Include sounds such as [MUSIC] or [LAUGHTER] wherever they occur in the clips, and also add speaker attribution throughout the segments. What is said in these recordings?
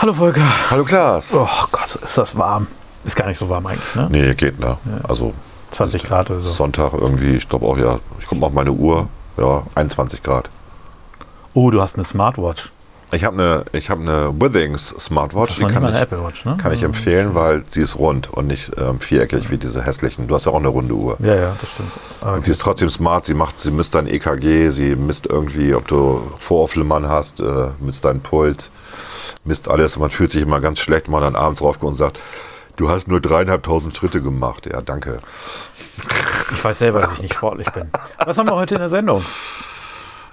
Speaker 1: Hallo Volker.
Speaker 2: Hallo Klaas.
Speaker 1: Oh Gott, ist das warm. Ist gar nicht so warm eigentlich, ne?
Speaker 2: Nee, geht, ne? Also
Speaker 1: 20 Grad oder so.
Speaker 2: Sonntag irgendwie, ich glaube auch, ja, ich gucke mal auf meine Uhr, ja, 21 Grad.
Speaker 1: Oh, du hast eine Smartwatch.
Speaker 2: Ich habe eine, ich habe eine Withings Smartwatch,
Speaker 1: Das ist
Speaker 2: die kann
Speaker 1: mal eine
Speaker 2: ich,
Speaker 1: Apple Watch, ne?
Speaker 2: kann ich empfehlen, weil sie ist rund und nicht ähm, viereckig wie diese hässlichen. Du hast ja auch eine runde Uhr.
Speaker 1: Ja, ja, das stimmt. Aber
Speaker 2: Und sie ist trotzdem smart, sie macht, sie misst dein EKG, sie misst irgendwie, ob du Vorauflimmern hast, äh, misst deinen Puls, misst alles und man fühlt sich immer ganz schlecht, wenn man dann abends raufkommt und sagt, du hast nur dreieinhalbtausend Schritte gemacht. Ja, danke.
Speaker 1: ich weiß selber, dass ich nicht sportlich bin. Was haben wir heute in der Sendung?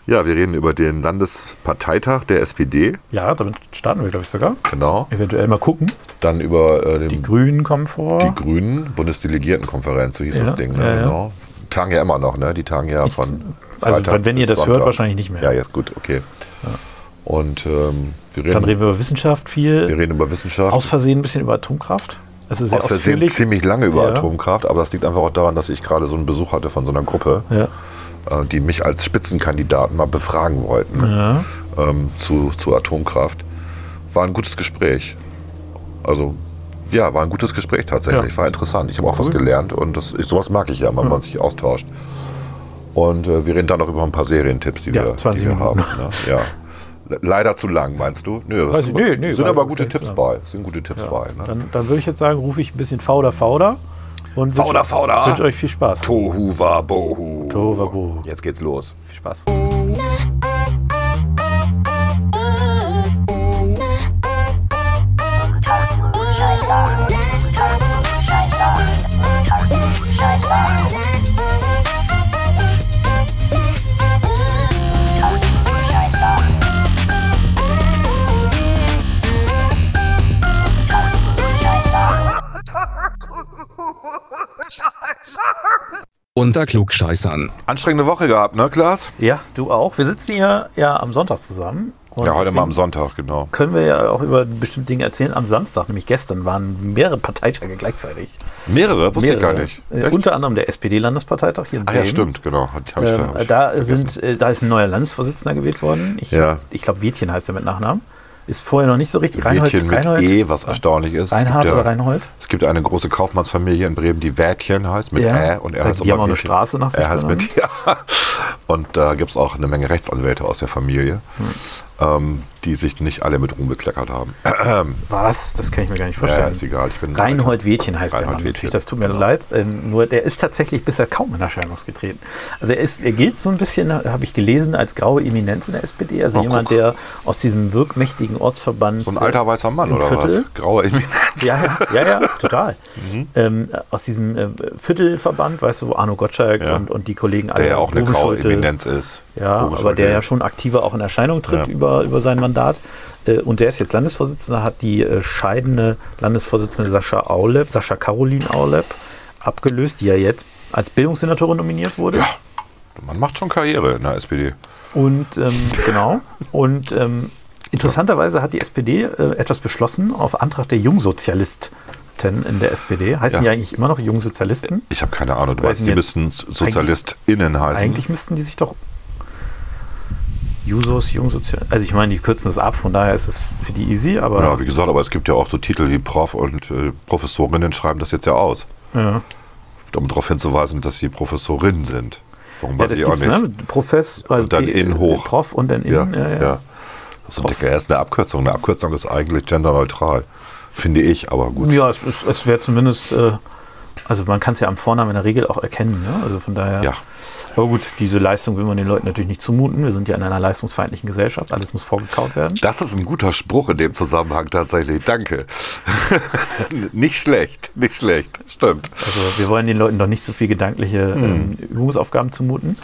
Speaker 2: Ja, wir reden über den Landesparteitag der SPD,
Speaker 1: Ja, damit starten wir, glaube ich, sogar.
Speaker 2: genau.
Speaker 1: Eventuell mal gucken.
Speaker 2: Dann über äh, den,
Speaker 1: Die
Speaker 2: die,
Speaker 1: Grünen kommen vor.
Speaker 2: Grünen, Bundesdelegiertenkonferenz, so hieß
Speaker 1: Ja,
Speaker 2: das Ding, ne?
Speaker 1: ja, ja.
Speaker 2: genau. Die tagen ja immer noch, ne? Die tagen ja von.
Speaker 1: also,
Speaker 2: Freitag
Speaker 1: wenn ihr das hört,
Speaker 2: Sonntag.
Speaker 1: wahrscheinlich nicht mehr.
Speaker 2: Ja, jetzt gut, okay. Und ähm, wir, reden,
Speaker 1: Dann reden wir über Wissenschaft viel.
Speaker 2: wir reden über Wissenschaft.
Speaker 1: Aus Versehen ein bisschen über Atomkraft. Also sehr
Speaker 2: aus Versehen
Speaker 1: ausführlich.
Speaker 2: ziemlich lange über
Speaker 1: Ja.
Speaker 2: Atomkraft, aber das liegt einfach auch daran, dass ich gerade so einen Besuch hatte von so einer Gruppe,
Speaker 1: Ja.
Speaker 2: äh, die mich als Spitzenkandidaten mal befragen wollten
Speaker 1: Ja.
Speaker 2: ähm, zu, zu Atomkraft. War ein gutes Gespräch. Also, ja, war ein gutes Gespräch tatsächlich.
Speaker 1: Ja.
Speaker 2: War interessant. Ich habe auch was gelernt und das, ich, sowas mag ich ja, wenn man sich austauscht. Und äh, wir reden dann noch über ein paar Serientipps, die
Speaker 1: Ja,
Speaker 2: wir,
Speaker 1: 20
Speaker 2: die wir haben. Ne? Ja. [LAUGHS] Le- Leider zu lang, meinst du? Nö,
Speaker 1: Weiß ich- nö, nö,
Speaker 2: sind aber gute Tipps
Speaker 1: ja.
Speaker 2: bei. Sind gute Tipps bei. Ne?
Speaker 1: Dann, dann würde ich jetzt sagen, rufe ich ein bisschen Fauder Fauder. Und wünsche-
Speaker 2: Fauder, Fauder.
Speaker 1: wünsche euch viel Spaß.
Speaker 2: Tohu wa bohu.
Speaker 1: Tohu wabohu.
Speaker 2: Jetzt geht's los.
Speaker 1: Viel Spaß.
Speaker 3: Unter Klugscheißern.
Speaker 2: Anstrengende Woche gehabt, ne, Klaas?
Speaker 1: Ja, du auch. Wir sitzen hier ja am Sonntag zusammen. Und
Speaker 2: Ja, heute mal am Sonntag, genau.
Speaker 1: Können wir ja auch über bestimmte Dinge erzählen. Am Samstag, nämlich gestern, waren mehrere Parteitage gleichzeitig.
Speaker 2: Mehrere? Wusste ich gar
Speaker 1: Mehrere.
Speaker 2: nicht.
Speaker 1: Äh, unter anderem der SPD-Landesparteitag hier in
Speaker 2: Ah
Speaker 1: Bremen.
Speaker 2: ja, stimmt, genau. Hab, hab ich,
Speaker 1: Ähm,
Speaker 2: ich
Speaker 1: da,
Speaker 2: vergessen.
Speaker 1: sind, äh, da ist ein neuer Landesvorsitzender gewählt worden. Ich,
Speaker 2: Ja.
Speaker 1: ich glaube, Wiedchen heißt er mit Nachnamen. Ist vorher noch nicht so richtig. Reinhold,
Speaker 2: Wädchen mit
Speaker 1: Reinhold,
Speaker 2: E, was erstaunlich ist.
Speaker 1: Reinhard
Speaker 2: gibt
Speaker 1: oder Reinhold?
Speaker 2: Es gibt eine große Kaufmannsfamilie in Bremen, die Wädchen heißt, mit
Speaker 1: Ja.
Speaker 2: Ä und er heißt
Speaker 1: die haben auch eine. Straße nach sich
Speaker 2: Er heißt mit, [LAUGHS] ja. Und da gibt es auch eine Menge Rechtsanwälte aus der Familie, ähm, die sich nicht alle mit Ruhm bekleckert haben. [CLEARS THROAT]
Speaker 1: Was? Das kann ich mir gar nicht vorstellen.
Speaker 2: Ja, ist egal. Ich bin
Speaker 1: Reinhold Wädchen heißt der
Speaker 2: Reinhold
Speaker 1: Mann.
Speaker 2: Wädchen.
Speaker 1: Das tut mir
Speaker 2: genau.
Speaker 1: leid. Ähm, nur der ist tatsächlich bisher kaum in Erscheinung getreten. Also er, ist, er gilt so ein bisschen, habe ich gelesen, als graue Eminenz in der SPD. Also
Speaker 2: Oh,
Speaker 1: jemand,
Speaker 2: guck.
Speaker 1: der aus diesem wirkmächtigen Ortsverband.
Speaker 2: So ein alter weißer Mann, oder
Speaker 1: Viertel.
Speaker 2: was? Grauer Eminenz.
Speaker 1: Ja, ja, ja, ja [LAUGHS] total.
Speaker 2: Mhm.
Speaker 1: Ähm, aus diesem äh, Viertelverband, weißt du, wo Arno Gottschalk
Speaker 2: Ja.
Speaker 1: und, und die Kollegen alle.
Speaker 2: Der ja auch eine graue
Speaker 1: Schulte-
Speaker 2: Eminenz ist.
Speaker 1: Ja, aber der ja schon aktiver auch in Erscheinung tritt
Speaker 2: Ja.
Speaker 1: über, über sein Mandat. Äh, Und der ist jetzt Landesvorsitzender, hat die äh, scheidende Landesvorsitzende Sascha Aulep, Sascha Caroline Aulep, abgelöst, die ja jetzt als Bildungssenatorin nominiert wurde.
Speaker 2: Ja. Man macht schon Karriere in der SPD.
Speaker 1: Und ähm, genau. Und ähm, interessanterweise hat die SPD äh, etwas beschlossen auf Antrag der Jungsozialisten in der SPD. Heißen
Speaker 2: Ja.
Speaker 1: die eigentlich immer noch Jungsozialisten?
Speaker 2: Ich habe keine Ahnung. Du
Speaker 1: Weiß
Speaker 2: meinst,
Speaker 1: nicht
Speaker 2: die müssten SozialistInnen heißen.
Speaker 1: Eigentlich müssten die sich doch Jusos, Jungsozial. Also ich meine, die kürzen das ab, von daher ist es für die easy, aber
Speaker 2: Ja, wie gesagt, aber es gibt ja auch so Titel wie Prof und äh, Professorinnen schreiben das jetzt ja aus.
Speaker 1: ja.
Speaker 2: Um darauf hinzuweisen, dass sie Professorinnen sind. Warum
Speaker 1: Ja,
Speaker 2: weiß
Speaker 1: das
Speaker 2: ich auch
Speaker 1: gibt's,
Speaker 2: nicht.
Speaker 1: ne? Profess, also
Speaker 2: Und dann
Speaker 1: P-
Speaker 2: innen hoch.
Speaker 1: Prof und dann
Speaker 2: Ja,
Speaker 1: innen. Ja, ja.
Speaker 2: ja. Das ist ein dicker- ist eine Abkürzung. Eine Abkürzung ist eigentlich genderneutral. Finde ich, aber gut.
Speaker 1: Ja, es, es, wäre zumindest, äh, also man kann es ja am Vornamen in der Regel auch erkennen. Ne? Also von daher.
Speaker 2: Ja.
Speaker 1: Aber gut, diese Leistung will man den Leuten natürlich nicht zumuten. Wir sind ja in einer leistungsfeindlichen Gesellschaft. Alles muss vorgekaut werden.
Speaker 2: Das ist ein guter Spruch in dem Zusammenhang tatsächlich. Danke. [LAUGHS] nicht schlecht, nicht schlecht. Stimmt.
Speaker 1: Also wir wollen den Leuten doch nicht so viel gedankliche
Speaker 2: Hm.
Speaker 1: ähm, Übungsaufgaben zumuten.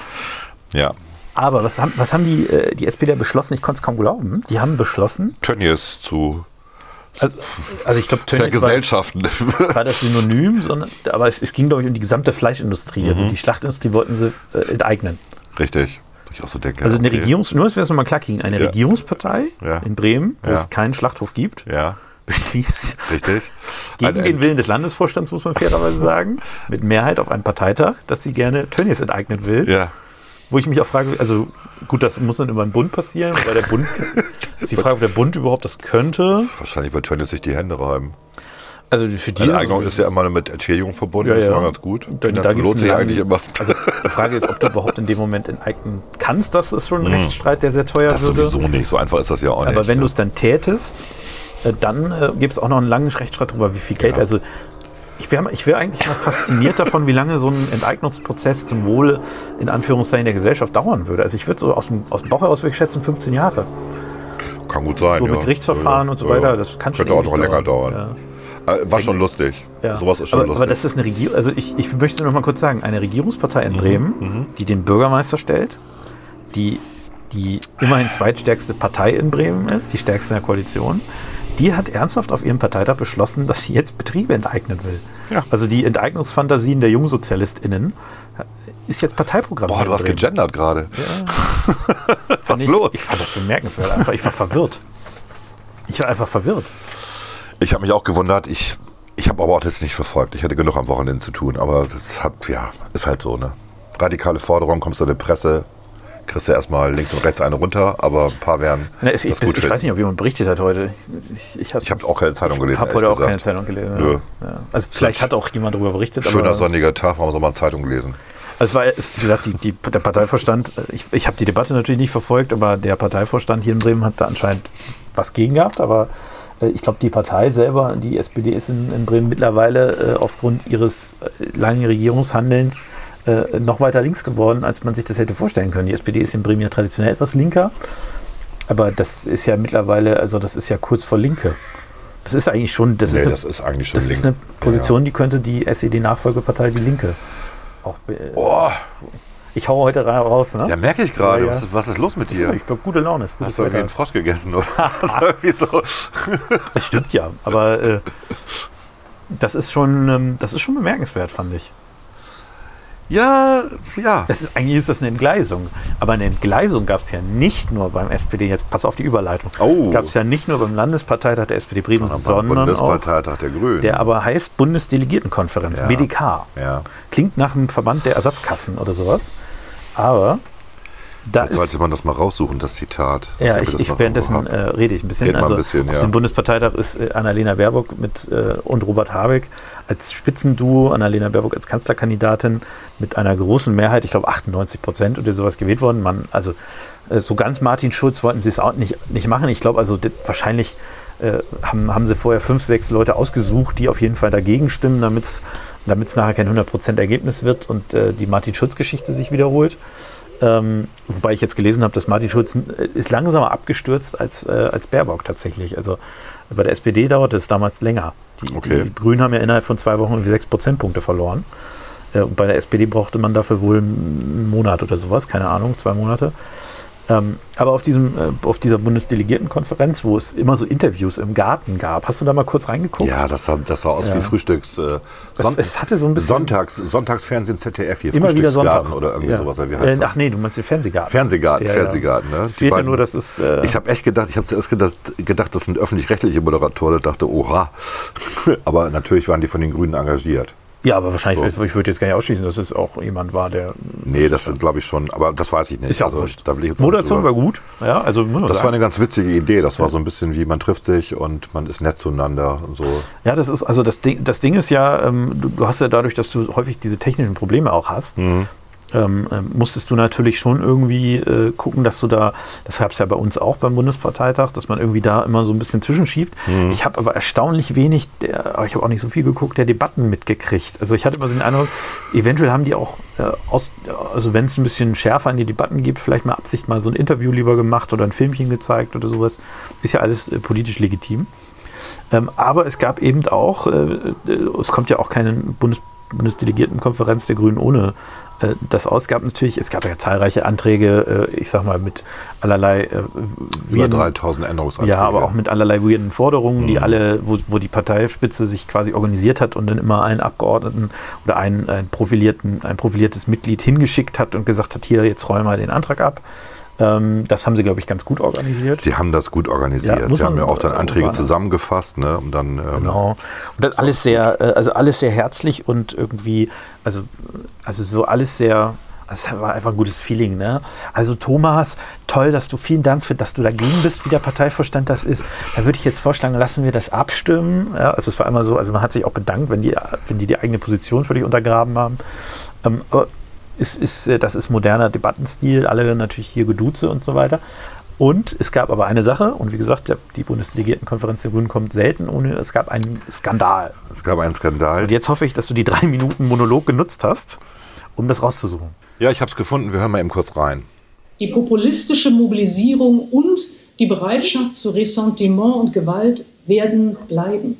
Speaker 2: Ja.
Speaker 1: Aber was haben, was haben die, äh, die SPD beschlossen? Ich konnte es kaum glauben. Die haben beschlossen,
Speaker 2: Tönnies zu
Speaker 1: also, also ich glaube,
Speaker 2: Vergesellschaften. [LAUGHS]
Speaker 1: war das Synonym, sondern, aber es, es ging, glaube ich, um die gesamte Fleischindustrie.
Speaker 2: Mhm.
Speaker 1: Also die Schlachtindustrie wollten sie äh, enteignen.
Speaker 2: Richtig. Ich auch so denke.
Speaker 1: Also eine
Speaker 2: okay.
Speaker 1: Regierungs-, nur, dass wir es nochmal klar kriegen, eine
Speaker 2: Ja.
Speaker 1: Regierungspartei
Speaker 2: Ja.
Speaker 1: in Bremen, wo
Speaker 2: Ja.
Speaker 1: es keinen Schlachthof gibt, beschließt [LAUGHS]
Speaker 2: richtig.
Speaker 1: gegen
Speaker 2: Ein-
Speaker 1: den Willen des Landesvorstands, muss man fairerweise [LAUGHS] sagen, mit Mehrheit auf einem Parteitag, dass sie gerne Tönnies enteignen will. Wo ich mich auch frage, also gut, das muss dann über den Bund passieren, weil der Bund Ist die Frage, ob der Bund überhaupt das könnte.
Speaker 2: Wahrscheinlich wird Tönnies sich die Hände reiben.
Speaker 1: Also für die
Speaker 2: Enteignung ist ja immer mit Entschädigung verbunden,
Speaker 1: Ja,
Speaker 2: das ist
Speaker 1: ja.
Speaker 2: immer ganz gut.
Speaker 1: Da- da
Speaker 2: lohnt sich eigentlich immer.
Speaker 1: Also die Frage ist, ob du überhaupt in dem Moment enteignen kannst. Das ist schon ein Rechtsstreit, der sehr teuer
Speaker 2: das
Speaker 1: würde.
Speaker 2: sowieso nicht, so einfach ist das ja auch nicht.
Speaker 1: Aber wenn du
Speaker 2: ne?
Speaker 1: es dann tätest, äh, dann äh, gibt es auch noch einen langen Rechtsstreit darüber, wie viel Geld.
Speaker 2: Ja.
Speaker 1: Also ich wäre ich wär eigentlich mal fasziniert davon, wie lange so ein Enteignungsprozess zum Wohle in Anführungszeichen der Gesellschaft dauern würde. Also ich würde so aus dem, aus dem Bauch heraus schätzen 15 Jahre.
Speaker 2: Kann gut sein.
Speaker 1: So
Speaker 2: ja.
Speaker 1: mit Gerichtsverfahren
Speaker 2: Ja,
Speaker 1: und so
Speaker 2: ja.
Speaker 1: weiter, das kann schon
Speaker 2: Könnte auch noch länger
Speaker 1: dauern.
Speaker 2: dauern. Äh, War schon lustig.
Speaker 1: Ja.
Speaker 2: Sowas ist schon
Speaker 1: aber,
Speaker 2: lustig.
Speaker 1: aber das ist eine Regierung, also ich, ich möchte noch mal kurz sagen, eine Regierungspartei
Speaker 2: Mhm.
Speaker 1: in Bremen, die den Bürgermeister stellt, die die immerhin zweitstärkste Partei in Bremen ist, die stärkste in der Koalition, die hat ernsthaft auf ihrem Parteitag beschlossen, dass sie jetzt Betriebe enteignen will.
Speaker 2: Ja.
Speaker 1: Also die Enteignungsfantasien der JungsozialistInnen ist jetzt Parteiprogramm.
Speaker 2: Boah, du hast
Speaker 1: Bremen.
Speaker 2: gegendert gerade. [LAUGHS]
Speaker 1: Fand
Speaker 2: Was
Speaker 1: ich,
Speaker 2: los?
Speaker 1: Ich fand das bemerkenswert. Einfach, ich war verwirrt. Ich war einfach verwirrt.
Speaker 2: Ich habe mich auch gewundert. Ich, ich habe aber auch das nicht verfolgt. Ich hatte genug am Wochenende zu tun. Aber das hat, ja, ist halt so, ne? Radikale Forderung, kommst du in die Presse, kriegst du erstmal links und rechts eine runter, aber ein paar werden
Speaker 1: Ich,
Speaker 2: das
Speaker 1: ich,
Speaker 2: gut
Speaker 1: ich weiß nicht, ob jemand berichtet hat heute. Ich, ich,
Speaker 2: habe auch keine Zeitung gelesen.
Speaker 1: Ich habe heute auch keine
Speaker 2: gesagt.
Speaker 1: Zeitung gelesen. Ja. Ja. Also vielleicht hat auch jemand darüber berichtet.
Speaker 2: Schöner sonniger Tag, warum soll man Zeitung lesen?
Speaker 1: Also es war, wie gesagt, die, die, der Parteivorstand, äh, ich, ich habe die Debatte natürlich nicht verfolgt, aber der Parteivorstand hier in Bremen hat da anscheinend was gegen gehabt. Aber äh, ich glaube, die Partei selber, die SPD ist in, in Bremen mittlerweile äh, aufgrund ihres äh, langen Regierungshandelns äh, noch weiter links geworden, als man sich das hätte vorstellen können. Die SPD ist in Bremen ja traditionell etwas linker, aber das ist ja mittlerweile, also das ist ja kurz vor Linke. Das ist eigentlich schon, das,
Speaker 2: Nee,
Speaker 1: ist, eine,
Speaker 2: das ist eigentlich schon
Speaker 1: das ist eine Position, die könnte die SED-Nachfolgepartei Die Linke auch. be-
Speaker 2: Boah,
Speaker 1: Ich hau heute ra- raus, ne?
Speaker 2: ja, merke ich gerade.
Speaker 1: Ja, ja.
Speaker 2: Was, ist- was ist los mit dir?
Speaker 1: Ich glaube, gute Laune ist gutes
Speaker 2: Hast du irgendwie einen. Frosch gegessen oder [LAUGHS] so.
Speaker 1: Das stimmt ja, aber äh, das ist schon, ähm, das ist schon bemerkenswert, fand ich.
Speaker 2: Ja, ja.
Speaker 1: Das ist, eigentlich ist das eine Entgleisung. Aber eine Entgleisung gab es ja nicht nur beim SPD, jetzt pass auf die Überleitung.
Speaker 2: Oh.
Speaker 1: Gab es ja nicht nur beim Landesparteitag der SPD Bremen, sondern auch,
Speaker 2: Bundesparteitag der Grünen.
Speaker 1: der aber heißt Bundesdelegiertenkonferenz,
Speaker 2: Ja.
Speaker 1: BDK.
Speaker 2: ja.
Speaker 1: Klingt nach einem Verband der Ersatzkassen oder sowas. Aber da
Speaker 2: Jetzt sollte man das mal raussuchen, das Zitat.
Speaker 1: Ja, ich,
Speaker 2: das
Speaker 1: ich währenddessen äh, rede ich ein bisschen.
Speaker 2: Red mal ein
Speaker 1: Also
Speaker 2: bisschen,
Speaker 1: auf
Speaker 2: ja.
Speaker 1: dem Bundesparteitag ist äh, Annalena Baerbock mit, äh, und Robert Habeck als Spitzenduo, Annalena Baerbock als Kanzlerkandidatin mit einer großen Mehrheit, ich glaube 98 Prozent oder sowas gewählt worden. Man, also äh, so ganz Martin Schulz wollten sie es auch nicht, nicht machen. Ich glaube also wahrscheinlich äh, haben, haben sie vorher fünf, sechs Leute ausgesucht, die auf jeden Fall dagegen stimmen, damit es nachher kein 100% Ergebnis wird und äh, die Martin-Schulz-Geschichte sich wiederholt. Ähm, wobei ich jetzt gelesen habe, dass Martin Schulz äh, ist langsamer abgestürzt als, äh, als Baerbock tatsächlich. Also bei der SPD dauerte es damals länger. Die,
Speaker 2: Okay.
Speaker 1: die Grünen haben ja innerhalb von zwei Wochen irgendwie sechs Prozentpunkte verloren. Äh, und bei der SPD brauchte man dafür wohl einen Monat oder sowas, keine Ahnung, zwei Monate. Ähm, aber auf, diesem, äh, auf dieser Bundesdelegiertenkonferenz, wo es immer so Interviews im Garten gab, hast du da mal kurz reingeguckt?
Speaker 2: Ja, das sah, das sah aus
Speaker 1: Ja.
Speaker 2: wie Frühstücks. Äh,
Speaker 1: Es,
Speaker 2: Son-
Speaker 1: es hatte so ein bisschen
Speaker 2: Sonntags, Sonntagsfernsehen ZDF hier.
Speaker 1: immer wieder Sonntag.
Speaker 2: Oder irgendwie
Speaker 1: ja.
Speaker 2: sowas. Wie heißt
Speaker 1: äh,
Speaker 2: das?
Speaker 1: ach nee, du meinst den Fernsehgarten.
Speaker 2: Fernsehgarten,
Speaker 1: Ja.
Speaker 2: Fernsehgarten. Ne?
Speaker 1: Fehlt ja
Speaker 2: beiden-
Speaker 1: nur, dass es. Äh,
Speaker 2: Ich habe echt gedacht, ich habe zuerst gedacht, gedacht, das sind öffentlich-rechtliche Moderatoren. Ich dachte, oha. [LAUGHS] Aber natürlich waren die von den Grünen engagiert.
Speaker 1: Ja, aber wahrscheinlich,
Speaker 2: So.
Speaker 1: ich würde jetzt gar nicht ausschließen, dass es auch jemand war, der.
Speaker 2: Nee, das sind glaube ich schon, aber das weiß ich nicht.
Speaker 1: Ist ja
Speaker 2: Also,
Speaker 1: wurscht.
Speaker 2: da will ich jetzt
Speaker 1: Moderation war gut. Ja, also
Speaker 2: Das war
Speaker 1: sagen.
Speaker 2: eine ganz witzige Idee. Das war so ein bisschen wie man trifft sich und man ist nett zueinander und so.
Speaker 1: Ja, das ist, also das Ding, das Ding ist ja, ähm, du, du hast ja dadurch, dass du häufig diese technischen Probleme auch hast,
Speaker 2: Mhm.
Speaker 1: Ähm, ähm, musstest du natürlich schon irgendwie äh, gucken, dass du da, das gab es ja bei uns auch beim Bundesparteitag, dass man irgendwie da immer so ein bisschen zwischenschiebt.
Speaker 2: Mhm.
Speaker 1: Ich habe aber erstaunlich wenig, der, aber ich habe auch nicht so viel geguckt, der Debatten mitgekriegt. Also ich hatte immer so den Eindruck, eventuell haben die auch, äh, aus, also wenn es ein bisschen schärfer in die Debatten gibt, vielleicht mal Absicht mal so ein Interview lieber gemacht oder ein Filmchen gezeigt oder sowas. Ist ja alles äh, politisch legitim. Ähm, aber es gab eben auch, äh, äh, es kommt ja auch keine Bundes Bundesdelegiertenkonferenz der Grünen ohne das aus. Es gab natürlich, es gab ja zahlreiche Anträge, äh, ich sag mal, mit allerlei äh,
Speaker 2: Über
Speaker 1: weirden-
Speaker 2: 3000 Änderungsanträge.
Speaker 1: ja, aber auch mit allerlei weirden Forderungen, die
Speaker 2: Mhm.
Speaker 1: alle, wo, wo die Parteispitze sich quasi organisiert hat und dann immer einen Abgeordneten oder einen, einen profilierten, ein profiliertes Mitglied hingeschickt hat und gesagt hat, hier, jetzt räum mal den Antrag ab. Ähm, das haben sie, glaube ich, ganz gut organisiert.
Speaker 2: Sie haben das gut organisiert.
Speaker 1: Ja,
Speaker 2: Sie haben ja auch dann
Speaker 1: äh,
Speaker 2: Anträge
Speaker 1: sagen.
Speaker 2: zusammengefasst, ne? Und dann ähm,
Speaker 1: Genau. Und das alles sehr, äh, also alles sehr herzlich und irgendwie, also, also so alles sehr, Das war einfach ein gutes Feeling. Ne? Also Thomas, toll, dass du, vielen Dank für, dass du dagegen bist, wie der Parteivorstand das ist. Da würde ich jetzt vorschlagen, lassen wir das abstimmen. Ja, also es war immer so, also man hat sich auch bedankt, wenn die, wenn die die eigene Position völlig untergraben haben. Ähm, ist, ist, äh, das ist moderner Debattenstil, alle natürlich hier geduze und so weiter. Und es gab aber eine Sache, und wie gesagt, die Bundesdelegiertenkonferenz der Grünen kommt selten ohne, es gab einen Skandal.
Speaker 2: Es gab einen Skandal.
Speaker 1: Und jetzt hoffe ich, dass du die drei Minuten Monolog genutzt hast, um das rauszusuchen.
Speaker 2: Ja, ich habe es gefunden, wir hören mal eben kurz rein.
Speaker 4: Die populistische Mobilisierung und die Bereitschaft zu Ressentiment und Gewalt werden bleiben.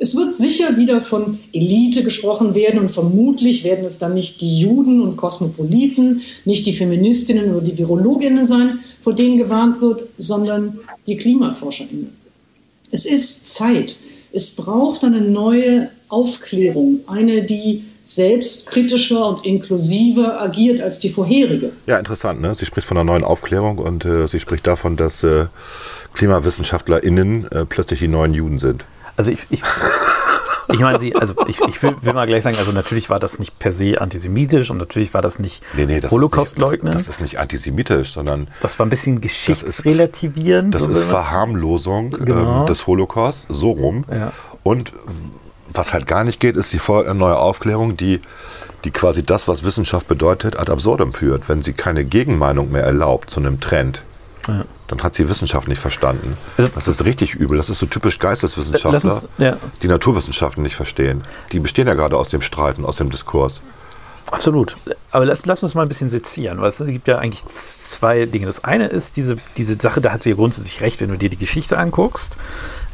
Speaker 4: Es wird sicher wieder von Elite gesprochen werden und vermutlich werden es dann nicht die Juden und Kosmopoliten, nicht die Feministinnen oder die Virologinnen sein, vor denen gewarnt wird, sondern die KlimaforscherInnen. Es ist Zeit. Es braucht eine neue Aufklärung, eine, die selbstkritischer und inklusiver agiert als die vorherige.
Speaker 2: Ja, interessant. Ne? Sie spricht von einer neuen Aufklärung und äh, sie spricht davon, dass äh, KlimawissenschaftlerInnen äh, plötzlich die neuen Juden sind.
Speaker 1: Also ich, ich, ich meine, sie, also ich, ich will, will, mal gleich sagen, also natürlich war das nicht per se antisemitisch und natürlich war das nicht
Speaker 2: nee, nee,
Speaker 1: Holocaust-leugnen.
Speaker 2: Das, das, ist nicht antisemitisch, sondern.
Speaker 1: Das war ein bisschen geschichtsrelativierend.
Speaker 2: Das ist, das ist Verharmlosung genau. ähm, des Holocaust, so rum. Ja. Und was halt gar nicht geht, ist die neue Aufklärung, die, die quasi das, was Wissenschaft bedeutet, ad absurdum führt. Wenn sie keine Gegenmeinung mehr erlaubt zu einem Trend, ja. Dann hat sie Wissenschaft nicht verstanden. Also, das ist richtig übel. Das ist so typisch Geisteswissenschaftler, uns, ja. die Naturwissenschaften nicht verstehen. Die bestehen ja gerade aus dem Streit und aus dem Diskurs.
Speaker 1: Absolut. Aber lass, lass uns mal ein bisschen sezieren, weil es gibt ja eigentlich zwei Dinge. Das eine ist diese, diese Sache, da hat sie ja grundsätzlich recht, wenn du dir die Geschichte anguckst.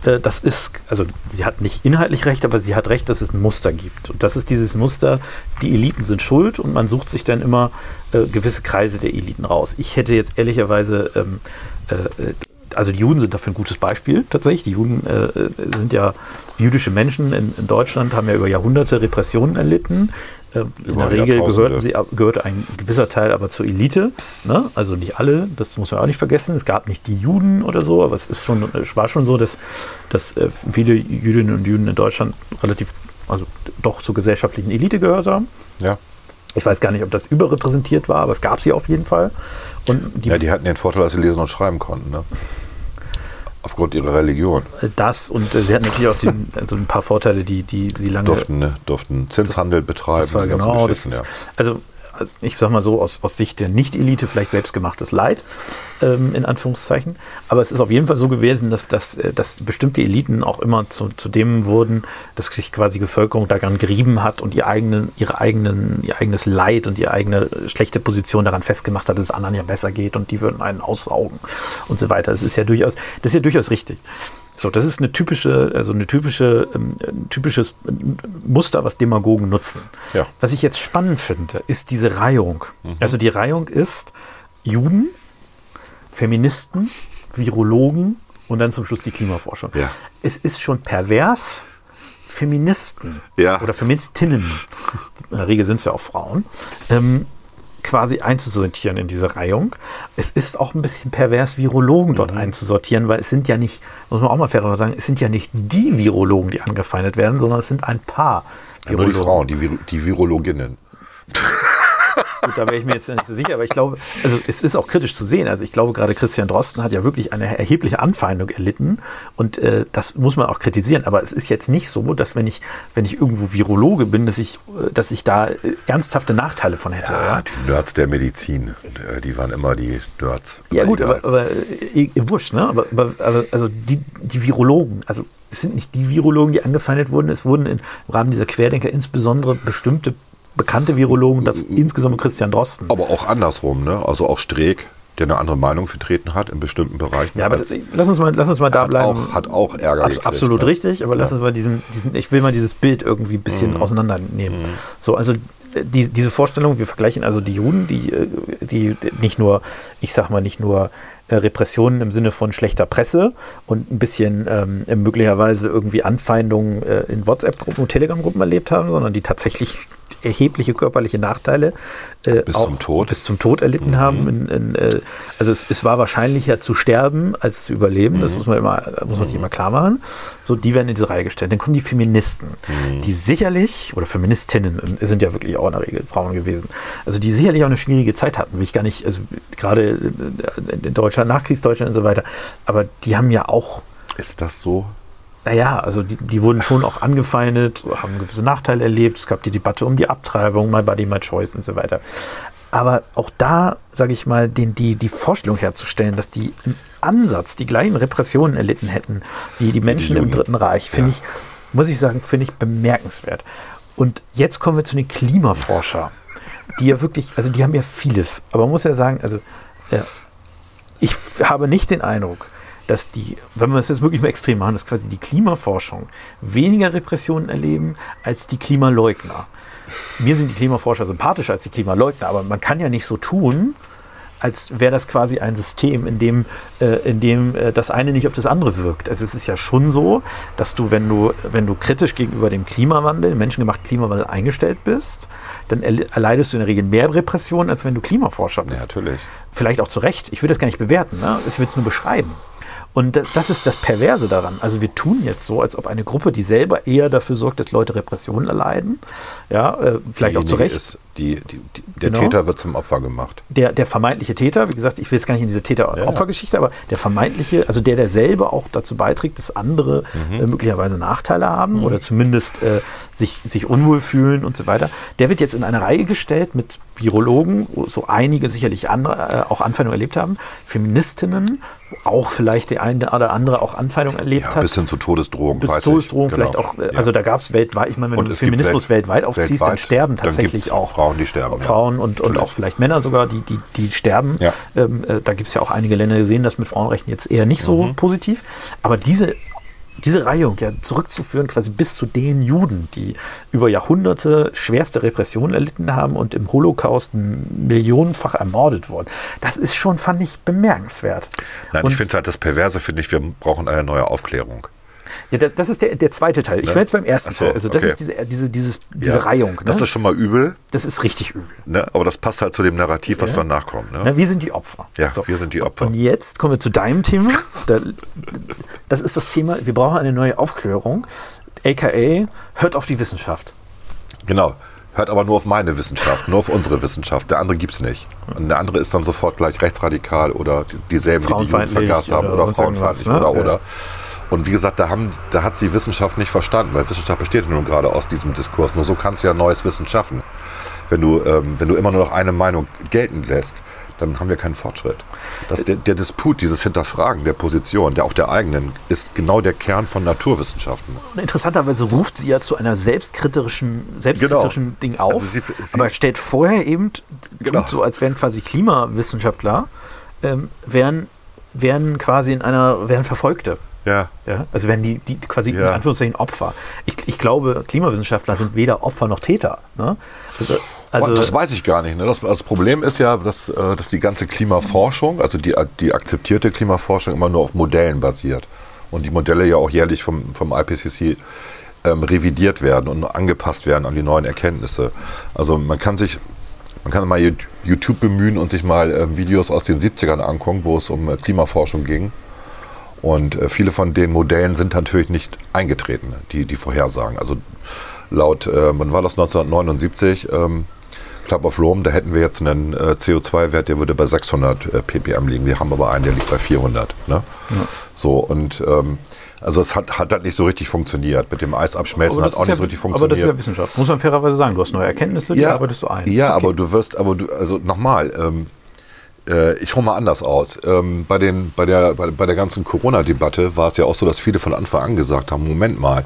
Speaker 1: Äh, das ist, also sie hat nicht inhaltlich recht, aber sie hat recht, dass es ein Muster gibt. Und das ist dieses Muster, die Eliten sind schuld und man sucht sich dann immer äh, gewisse Kreise der Eliten raus. Ich hätte jetzt ehrlicherweise, ähm, äh, also die Juden sind dafür ein gutes Beispiel tatsächlich. Die Juden äh, sind ja jüdische Menschen in, in, Deutschland, haben ja über Jahrhunderte Repressionen erlitten. Ähm, in der Regel gehörten sie, gehörte ein gewisser Teil aber zur Elite. Ne? Also nicht alle, das muss man auch nicht vergessen. Es gab nicht die Juden oder so, aber es, ist schon, es war schon so, dass, dass äh, viele Jüdinnen und Juden in Deutschland relativ, also doch zur gesellschaftlichen Elite gehört haben.
Speaker 2: Ja.
Speaker 1: Ich weiß gar nicht, ob das überrepräsentiert war, aber es gab sie auf jeden Fall.
Speaker 2: Und die ja, die hatten den Vorteil, dass sie lesen und schreiben konnten. Ne? Aufgrund ihrer Religion.
Speaker 1: Das und äh, sie hatten natürlich auch den, also ein paar Vorteile, die, die sie lange.
Speaker 2: Durften, ne, durften Zinshandel betreiben. Das
Speaker 1: war genau. Das ist, ja. Also also ich sag mal so, aus, aus Sicht der Nicht-Elite vielleicht selbstgemachtes Leid, ähm, in Anführungszeichen. Aber es ist auf jeden Fall so gewesen, dass, dass, äh, dass bestimmte Eliten auch immer zu, zu dem wurden, dass sich quasi die Bevölkerung daran gerieben hat und ihr, eigenen, ihre eigenen, ihr eigenes Leid und ihre eigene schlechte Position daran festgemacht hat, dass es anderen ja besser geht und die würden einen aussaugen und so weiter. Das ist ja durchaus, das ist ja durchaus richtig. So, das ist eine typische, also eine typische, ähm, ein typisches Muster, was Demagogen nutzen. Ja. Was ich jetzt spannend finde, ist diese Reihung. Mhm. Also die Reihung ist Juden, Feministen, Virologen und dann zum Schluss die Klimaforschung. Ja. Es ist schon pervers, Feministen ja. oder Feministinnen, in der Regel sind es ja auch Frauen, ähm, quasi einzusortieren in diese Reihung. Es ist auch ein bisschen pervers, Virologen dort mhm. einzusortieren, weil es sind ja nicht, muss man auch mal fairerweise sagen, es sind ja nicht die Virologen, die angefeindet werden, sondern es sind ein paar
Speaker 2: Virologen. Ja, die Frauen, die, Vir die Virologinnen.
Speaker 1: Gut, da wäre ich mir jetzt nicht so sicher, aber ich glaube, also es ist auch kritisch zu sehen. Also ich glaube, gerade Christian Drosten hat ja wirklich eine erhebliche Anfeindung erlitten und äh, das muss man auch kritisieren. Aber es ist jetzt nicht so, dass wenn ich, wenn ich irgendwo Virologe bin, dass ich, äh, dass ich da äh, ernsthafte Nachteile von hätte. Ja,
Speaker 2: ja? die Nerds der Medizin, äh, die waren immer die Nerds.
Speaker 1: Ja gut, aber, aber äh, wurscht, ne? Aber, aber, aber also die, die Virologen, also es sind nicht die Virologen, die angefeindet wurden, es wurden im Rahmen dieser Querdenker insbesondere bestimmte bekannte Virologen, das insgesamt Christian Drosten.
Speaker 2: Aber auch andersrum, ne? Also auch Streeck, der eine andere Meinung vertreten hat in bestimmten Bereichen.
Speaker 1: Ja, aber das, lass uns mal, lass uns mal da bleiben.
Speaker 2: Auch, hat auch Ärger.
Speaker 1: Abs absolut ne? richtig, aber ja. lass uns mal diesen, diesen, ich will mal dieses Bild irgendwie ein bisschen mhm. auseinandernehmen. Mhm. So, also die, diese Vorstellung, wir vergleichen also die Juden, die, äh, die nicht nur, ich sag mal, nicht nur äh, Repressionen im Sinne von schlechter Presse und ein bisschen ähm, möglicherweise irgendwie Anfeindungen äh, in WhatsApp-Gruppen und Telegram-Gruppen erlebt haben, sondern die tatsächlich [LAUGHS] erhebliche körperliche Nachteile äh,
Speaker 2: Bis
Speaker 1: auch
Speaker 2: zum Tod.
Speaker 1: bis zum Tod erlitten haben. In, in, äh, also es, es war wahrscheinlicher zu sterben als zu überleben. Das muss man immer, muss man sich immer klar machen. So, die werden in diese Reihe gestellt. Dann kommen die Feministen, die sicherlich oder Feministinnen äh, sind ja wirklich auch in der Regel Frauen gewesen. Also die sicherlich auch eine schwierige Zeit hatten, will ich gar nicht, also gerade äh, in Deutschland, Nachkriegsdeutschland und so weiter. Aber die haben ja auch
Speaker 2: Ist das so?
Speaker 1: naja, also die, die wurden schon auch angefeindet, haben gewisse Nachteile erlebt. Es gab die Debatte um die Abtreibung, My Body, My Choice und so weiter. Aber auch da, sage ich mal, den, die, die Vorstellung herzustellen, dass die im Ansatz die gleichen Repressionen erlitten hätten wie die Menschen im
Speaker 2: Juden.
Speaker 1: Dritten Reich, finde
Speaker 2: Ja.
Speaker 1: ich, muss ich sagen, finde ich bemerkenswert. Und jetzt kommen wir zu den Klimaforscher, die ja wirklich, also die haben ja vieles, aber man muss ja sagen, also ja, ich habe nicht den Eindruck, dass die, wenn wir es jetzt wirklich mal extrem machen, dass quasi die Klimaforschung weniger Repressionen erleben als die Klimaleugner. Mir sind die Klimaforscher sympathischer als die Klimaleugner, aber man kann ja nicht so tun, als wäre das quasi ein System, in dem, äh, in dem äh, das eine nicht auf das andere wirkt. Also es ist ja schon so, dass du, wenn du, wenn du kritisch gegenüber dem Klimawandel, dem menschengemachten Klimawandel eingestellt bist, dann erle- erleidest du in der Regel mehr Repression, als wenn du Klimaforscher
Speaker 2: Ja,
Speaker 1: bist
Speaker 2: natürlich.
Speaker 1: vielleicht auch zu Recht. Ich will das gar nicht bewerten, ne? ich will es nur beschreiben. Und da- das ist das Perverse daran. Also wir tun jetzt so, als ob eine Gruppe, die selber eher dafür sorgt, dass Leute Repressionen erleiden, ja, äh, vielleicht auch zu Recht.
Speaker 2: Ist, die, die, die, der
Speaker 1: Genau.
Speaker 2: Täter wird zum Opfer gemacht.
Speaker 1: Der, der vermeintliche Täter, wie gesagt, ich will jetzt gar nicht in diese Täter-Opfer-Geschichte, aber der vermeintliche, also der, der selber auch dazu beiträgt, dass andere äh, möglicherweise Nachteile haben oder zumindest äh, sich, sich unwohl fühlen und so weiter, der wird jetzt in eine Reihe gestellt mit Virologen, wo so einige sicherlich andere, äh, auch Anfeindungen erlebt haben, Feministinnen, wo auch vielleicht der eine oder andere auch Anfeindungen erlebt
Speaker 2: Ja,
Speaker 1: hat.
Speaker 2: bis hin zu Todesdrohungen.
Speaker 1: bis. Todesdrohungen
Speaker 2: Genau.
Speaker 1: vielleicht auch, äh,
Speaker 2: Ja.
Speaker 1: also da gab es weltweit, ich meine, wenn
Speaker 2: Und
Speaker 1: du Feminismus
Speaker 2: welt-
Speaker 1: weltweit aufziehst, dann
Speaker 2: weltweit,
Speaker 1: sterben
Speaker 2: dann
Speaker 1: tatsächlich
Speaker 2: gibt's
Speaker 1: auch
Speaker 2: Frauen, die sterben.
Speaker 1: Frauen und, und auch vielleicht Männer sogar, die, die, die sterben.
Speaker 2: Ja.
Speaker 1: Ähm, äh, da gibt es ja auch einige Länder, die sehen das mit Frauenrechten jetzt eher nicht so
Speaker 2: Mhm.
Speaker 1: positiv. Aber diese, diese Reihung ja zurückzuführen, quasi bis zu den Juden, die über Jahrhunderte schwerste Repressionen erlitten haben und im Holocaust millionenfach ermordet wurden, das ist schon, fand ich, bemerkenswert.
Speaker 2: Nein,
Speaker 1: Und-
Speaker 2: ich finde halt das Perverse, finde ich, wir brauchen eine neue Aufklärung.
Speaker 1: Ja, das, ist der, der zweite Teil. Ich
Speaker 2: Ne?
Speaker 1: war jetzt beim ersten
Speaker 2: so,
Speaker 1: Teil. Also das
Speaker 2: okay.
Speaker 1: ist diese, diese, dieses, diese
Speaker 2: Ja.
Speaker 1: Reihung. Ne?
Speaker 2: Das ist schon mal übel,
Speaker 1: Das ist richtig übel.
Speaker 2: ne? aber das passt halt zu dem Narrativ, was
Speaker 1: Ja.
Speaker 2: danach kommt. Ne?
Speaker 1: Wir sind die Opfer.
Speaker 2: Ja, wir sind die Opfer.
Speaker 1: Und jetzt kommen wir zu deinem Thema. Da, das ist das Thema, wir brauchen eine neue Aufklärung. AKA, hört auf die Wissenschaft.
Speaker 2: Genau. Hört aber nur auf meine Wissenschaft, nur auf unsere Wissenschaft. Der andere gibt's nicht. Und der andere ist dann sofort gleich rechtsradikal oder die- dieselben, die die
Speaker 1: Frauenfeindlich
Speaker 2: vergast haben
Speaker 1: oder
Speaker 2: oder frauenfeindlich
Speaker 1: ne?
Speaker 2: oder oder. Und wie gesagt, da, haben, da hat sie Wissenschaft nicht verstanden, weil Wissenschaft besteht ja nun gerade aus diesem Diskurs. Nur so kannst du ja neues Wissen schaffen. Wenn du, ähm, wenn du immer nur noch eine Meinung gelten lässt, dann haben wir keinen Fortschritt. Das, der, der Disput, dieses Hinterfragen der Position, der auch der eigenen, ist genau der Kern von Naturwissenschaften.
Speaker 1: Und interessanterweise ruft sie ja zu einer selbstkritischen, selbstkritischen
Speaker 2: Genau.
Speaker 1: Ding auf,
Speaker 2: Also sie- sie-
Speaker 1: aber stellt vorher eben, tut
Speaker 2: Genau.
Speaker 1: so, als wären quasi Klimawissenschaftler, ähm, wären, wären quasi in einer, wären Verfolgte.
Speaker 2: Ja.
Speaker 1: Ja, also werden die, die quasi in
Speaker 2: Ja.
Speaker 1: Anführungszeichen Opfer. Ich, ich glaube, Klimawissenschaftler sind weder Opfer noch Täter. Ne? Also,
Speaker 2: Also, das weiß ich gar nicht. Ne? Das, das Problem ist ja, dass, äh, dass die ganze Klimaforschung, also die, die akzeptierte Klimaforschung, immer nur auf Modellen basiert. Und die Modelle ja auch jährlich vom, vom IPCC ähm, revidiert werden und angepasst werden an die neuen Erkenntnisse. Also man kann sich, man kann mal YouTube bemühen und sich mal ähm, Videos aus den 70ern angucken, wo es um äh, Klimaforschung ging. Und äh, viele von den Modellen sind natürlich nicht eingetreten, die, die Vorhersagen. Also laut, äh, wann war das 1979, ähm, Club of Rome, da hätten wir jetzt einen äh, CO2-Wert, der würde bei 600 äh, ppm liegen. Wir haben aber einen, der liegt bei 400. Ne? So, und ähm, also es hat, hat halt nicht so richtig funktioniert. Mit dem Eisabschmelzen
Speaker 1: aber
Speaker 2: hat
Speaker 1: das,
Speaker 2: auch
Speaker 1: ist
Speaker 2: nicht
Speaker 1: ja,
Speaker 2: so richtig
Speaker 1: aber
Speaker 2: funktioniert.
Speaker 1: das ist ja Wissenschaft. Muss man fairerweise sagen. Du hast neue Erkenntnisse, die arbeitest du ein.
Speaker 2: Ja,
Speaker 1: okay.
Speaker 2: aber du wirst, aber du, also nochmal, ähm, äh, ich hole mal anders aus. Ähm, bei, den, bei, der, bei, bei der ganzen Corona-Debatte war es ja auch so, dass viele von Anfang an gesagt haben, Moment mal,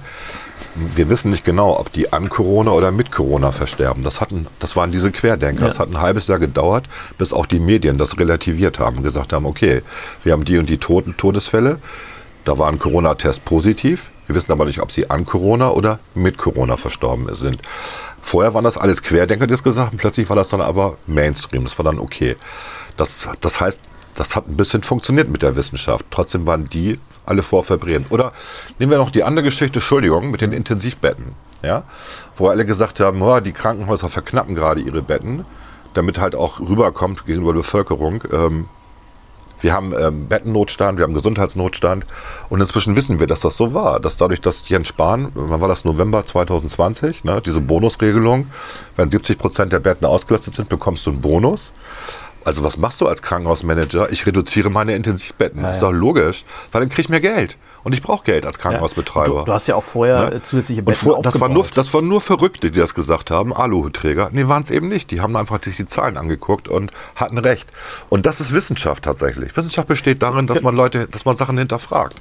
Speaker 2: wir wissen nicht genau, ob die an Corona oder mit Corona versterben. Das, hatten, das waren diese Querdenker.
Speaker 1: Ja.
Speaker 2: Es hat ein halbes Jahr gedauert, bis auch die Medien das relativiert haben und gesagt haben, okay, wir haben die und die Toten, Todesfälle. Da war ein Corona-Test positiv. Wir wissen aber nicht, ob sie an Corona oder mit Corona verstorben sind. Vorher waren das alles Querdenker, die das gesagt haben. Plötzlich war das dann aber Mainstream. Das war dann okay. Das, das heißt, das hat ein bisschen funktioniert mit der Wissenschaft. Trotzdem waren die alle vorverbrennen. Oder nehmen wir noch die andere Geschichte, Entschuldigung, mit den Intensivbetten. ja, wo alle gesagt haben, oh, die Krankenhäuser verknappen gerade ihre Betten, damit halt auch rüberkommt gegenüber der Bevölkerung. Ähm, wir haben ähm, Bettennotstand, wir haben Gesundheitsnotstand und inzwischen wissen wir, dass das so war. Dass dadurch, dass Jens Spahn, wann war das November 2020, ne, diese Bonusregelung, wenn 70 Prozent der Betten ausgelastet sind, bekommst du einen Bonus. Also was machst du als Krankenhausmanager? Ich reduziere meine Intensivbetten.
Speaker 1: Ja,
Speaker 2: ist doch logisch, weil dann kriege ich mehr Geld. Und ich brauche Geld als Krankenhausbetreiber.
Speaker 1: Du, du hast ja auch vorher
Speaker 2: Ne?
Speaker 1: äh, zusätzliche Betten
Speaker 2: vor, das, war nur, das waren nur Verrückte, die das gesagt haben, Aluhutträger. Nee, waren es eben nicht. Die haben einfach sich die Zahlen angeguckt und hatten recht. Und das ist Wissenschaft tatsächlich. Wissenschaft besteht darin, dass man Leute, dass man Sachen hinterfragt.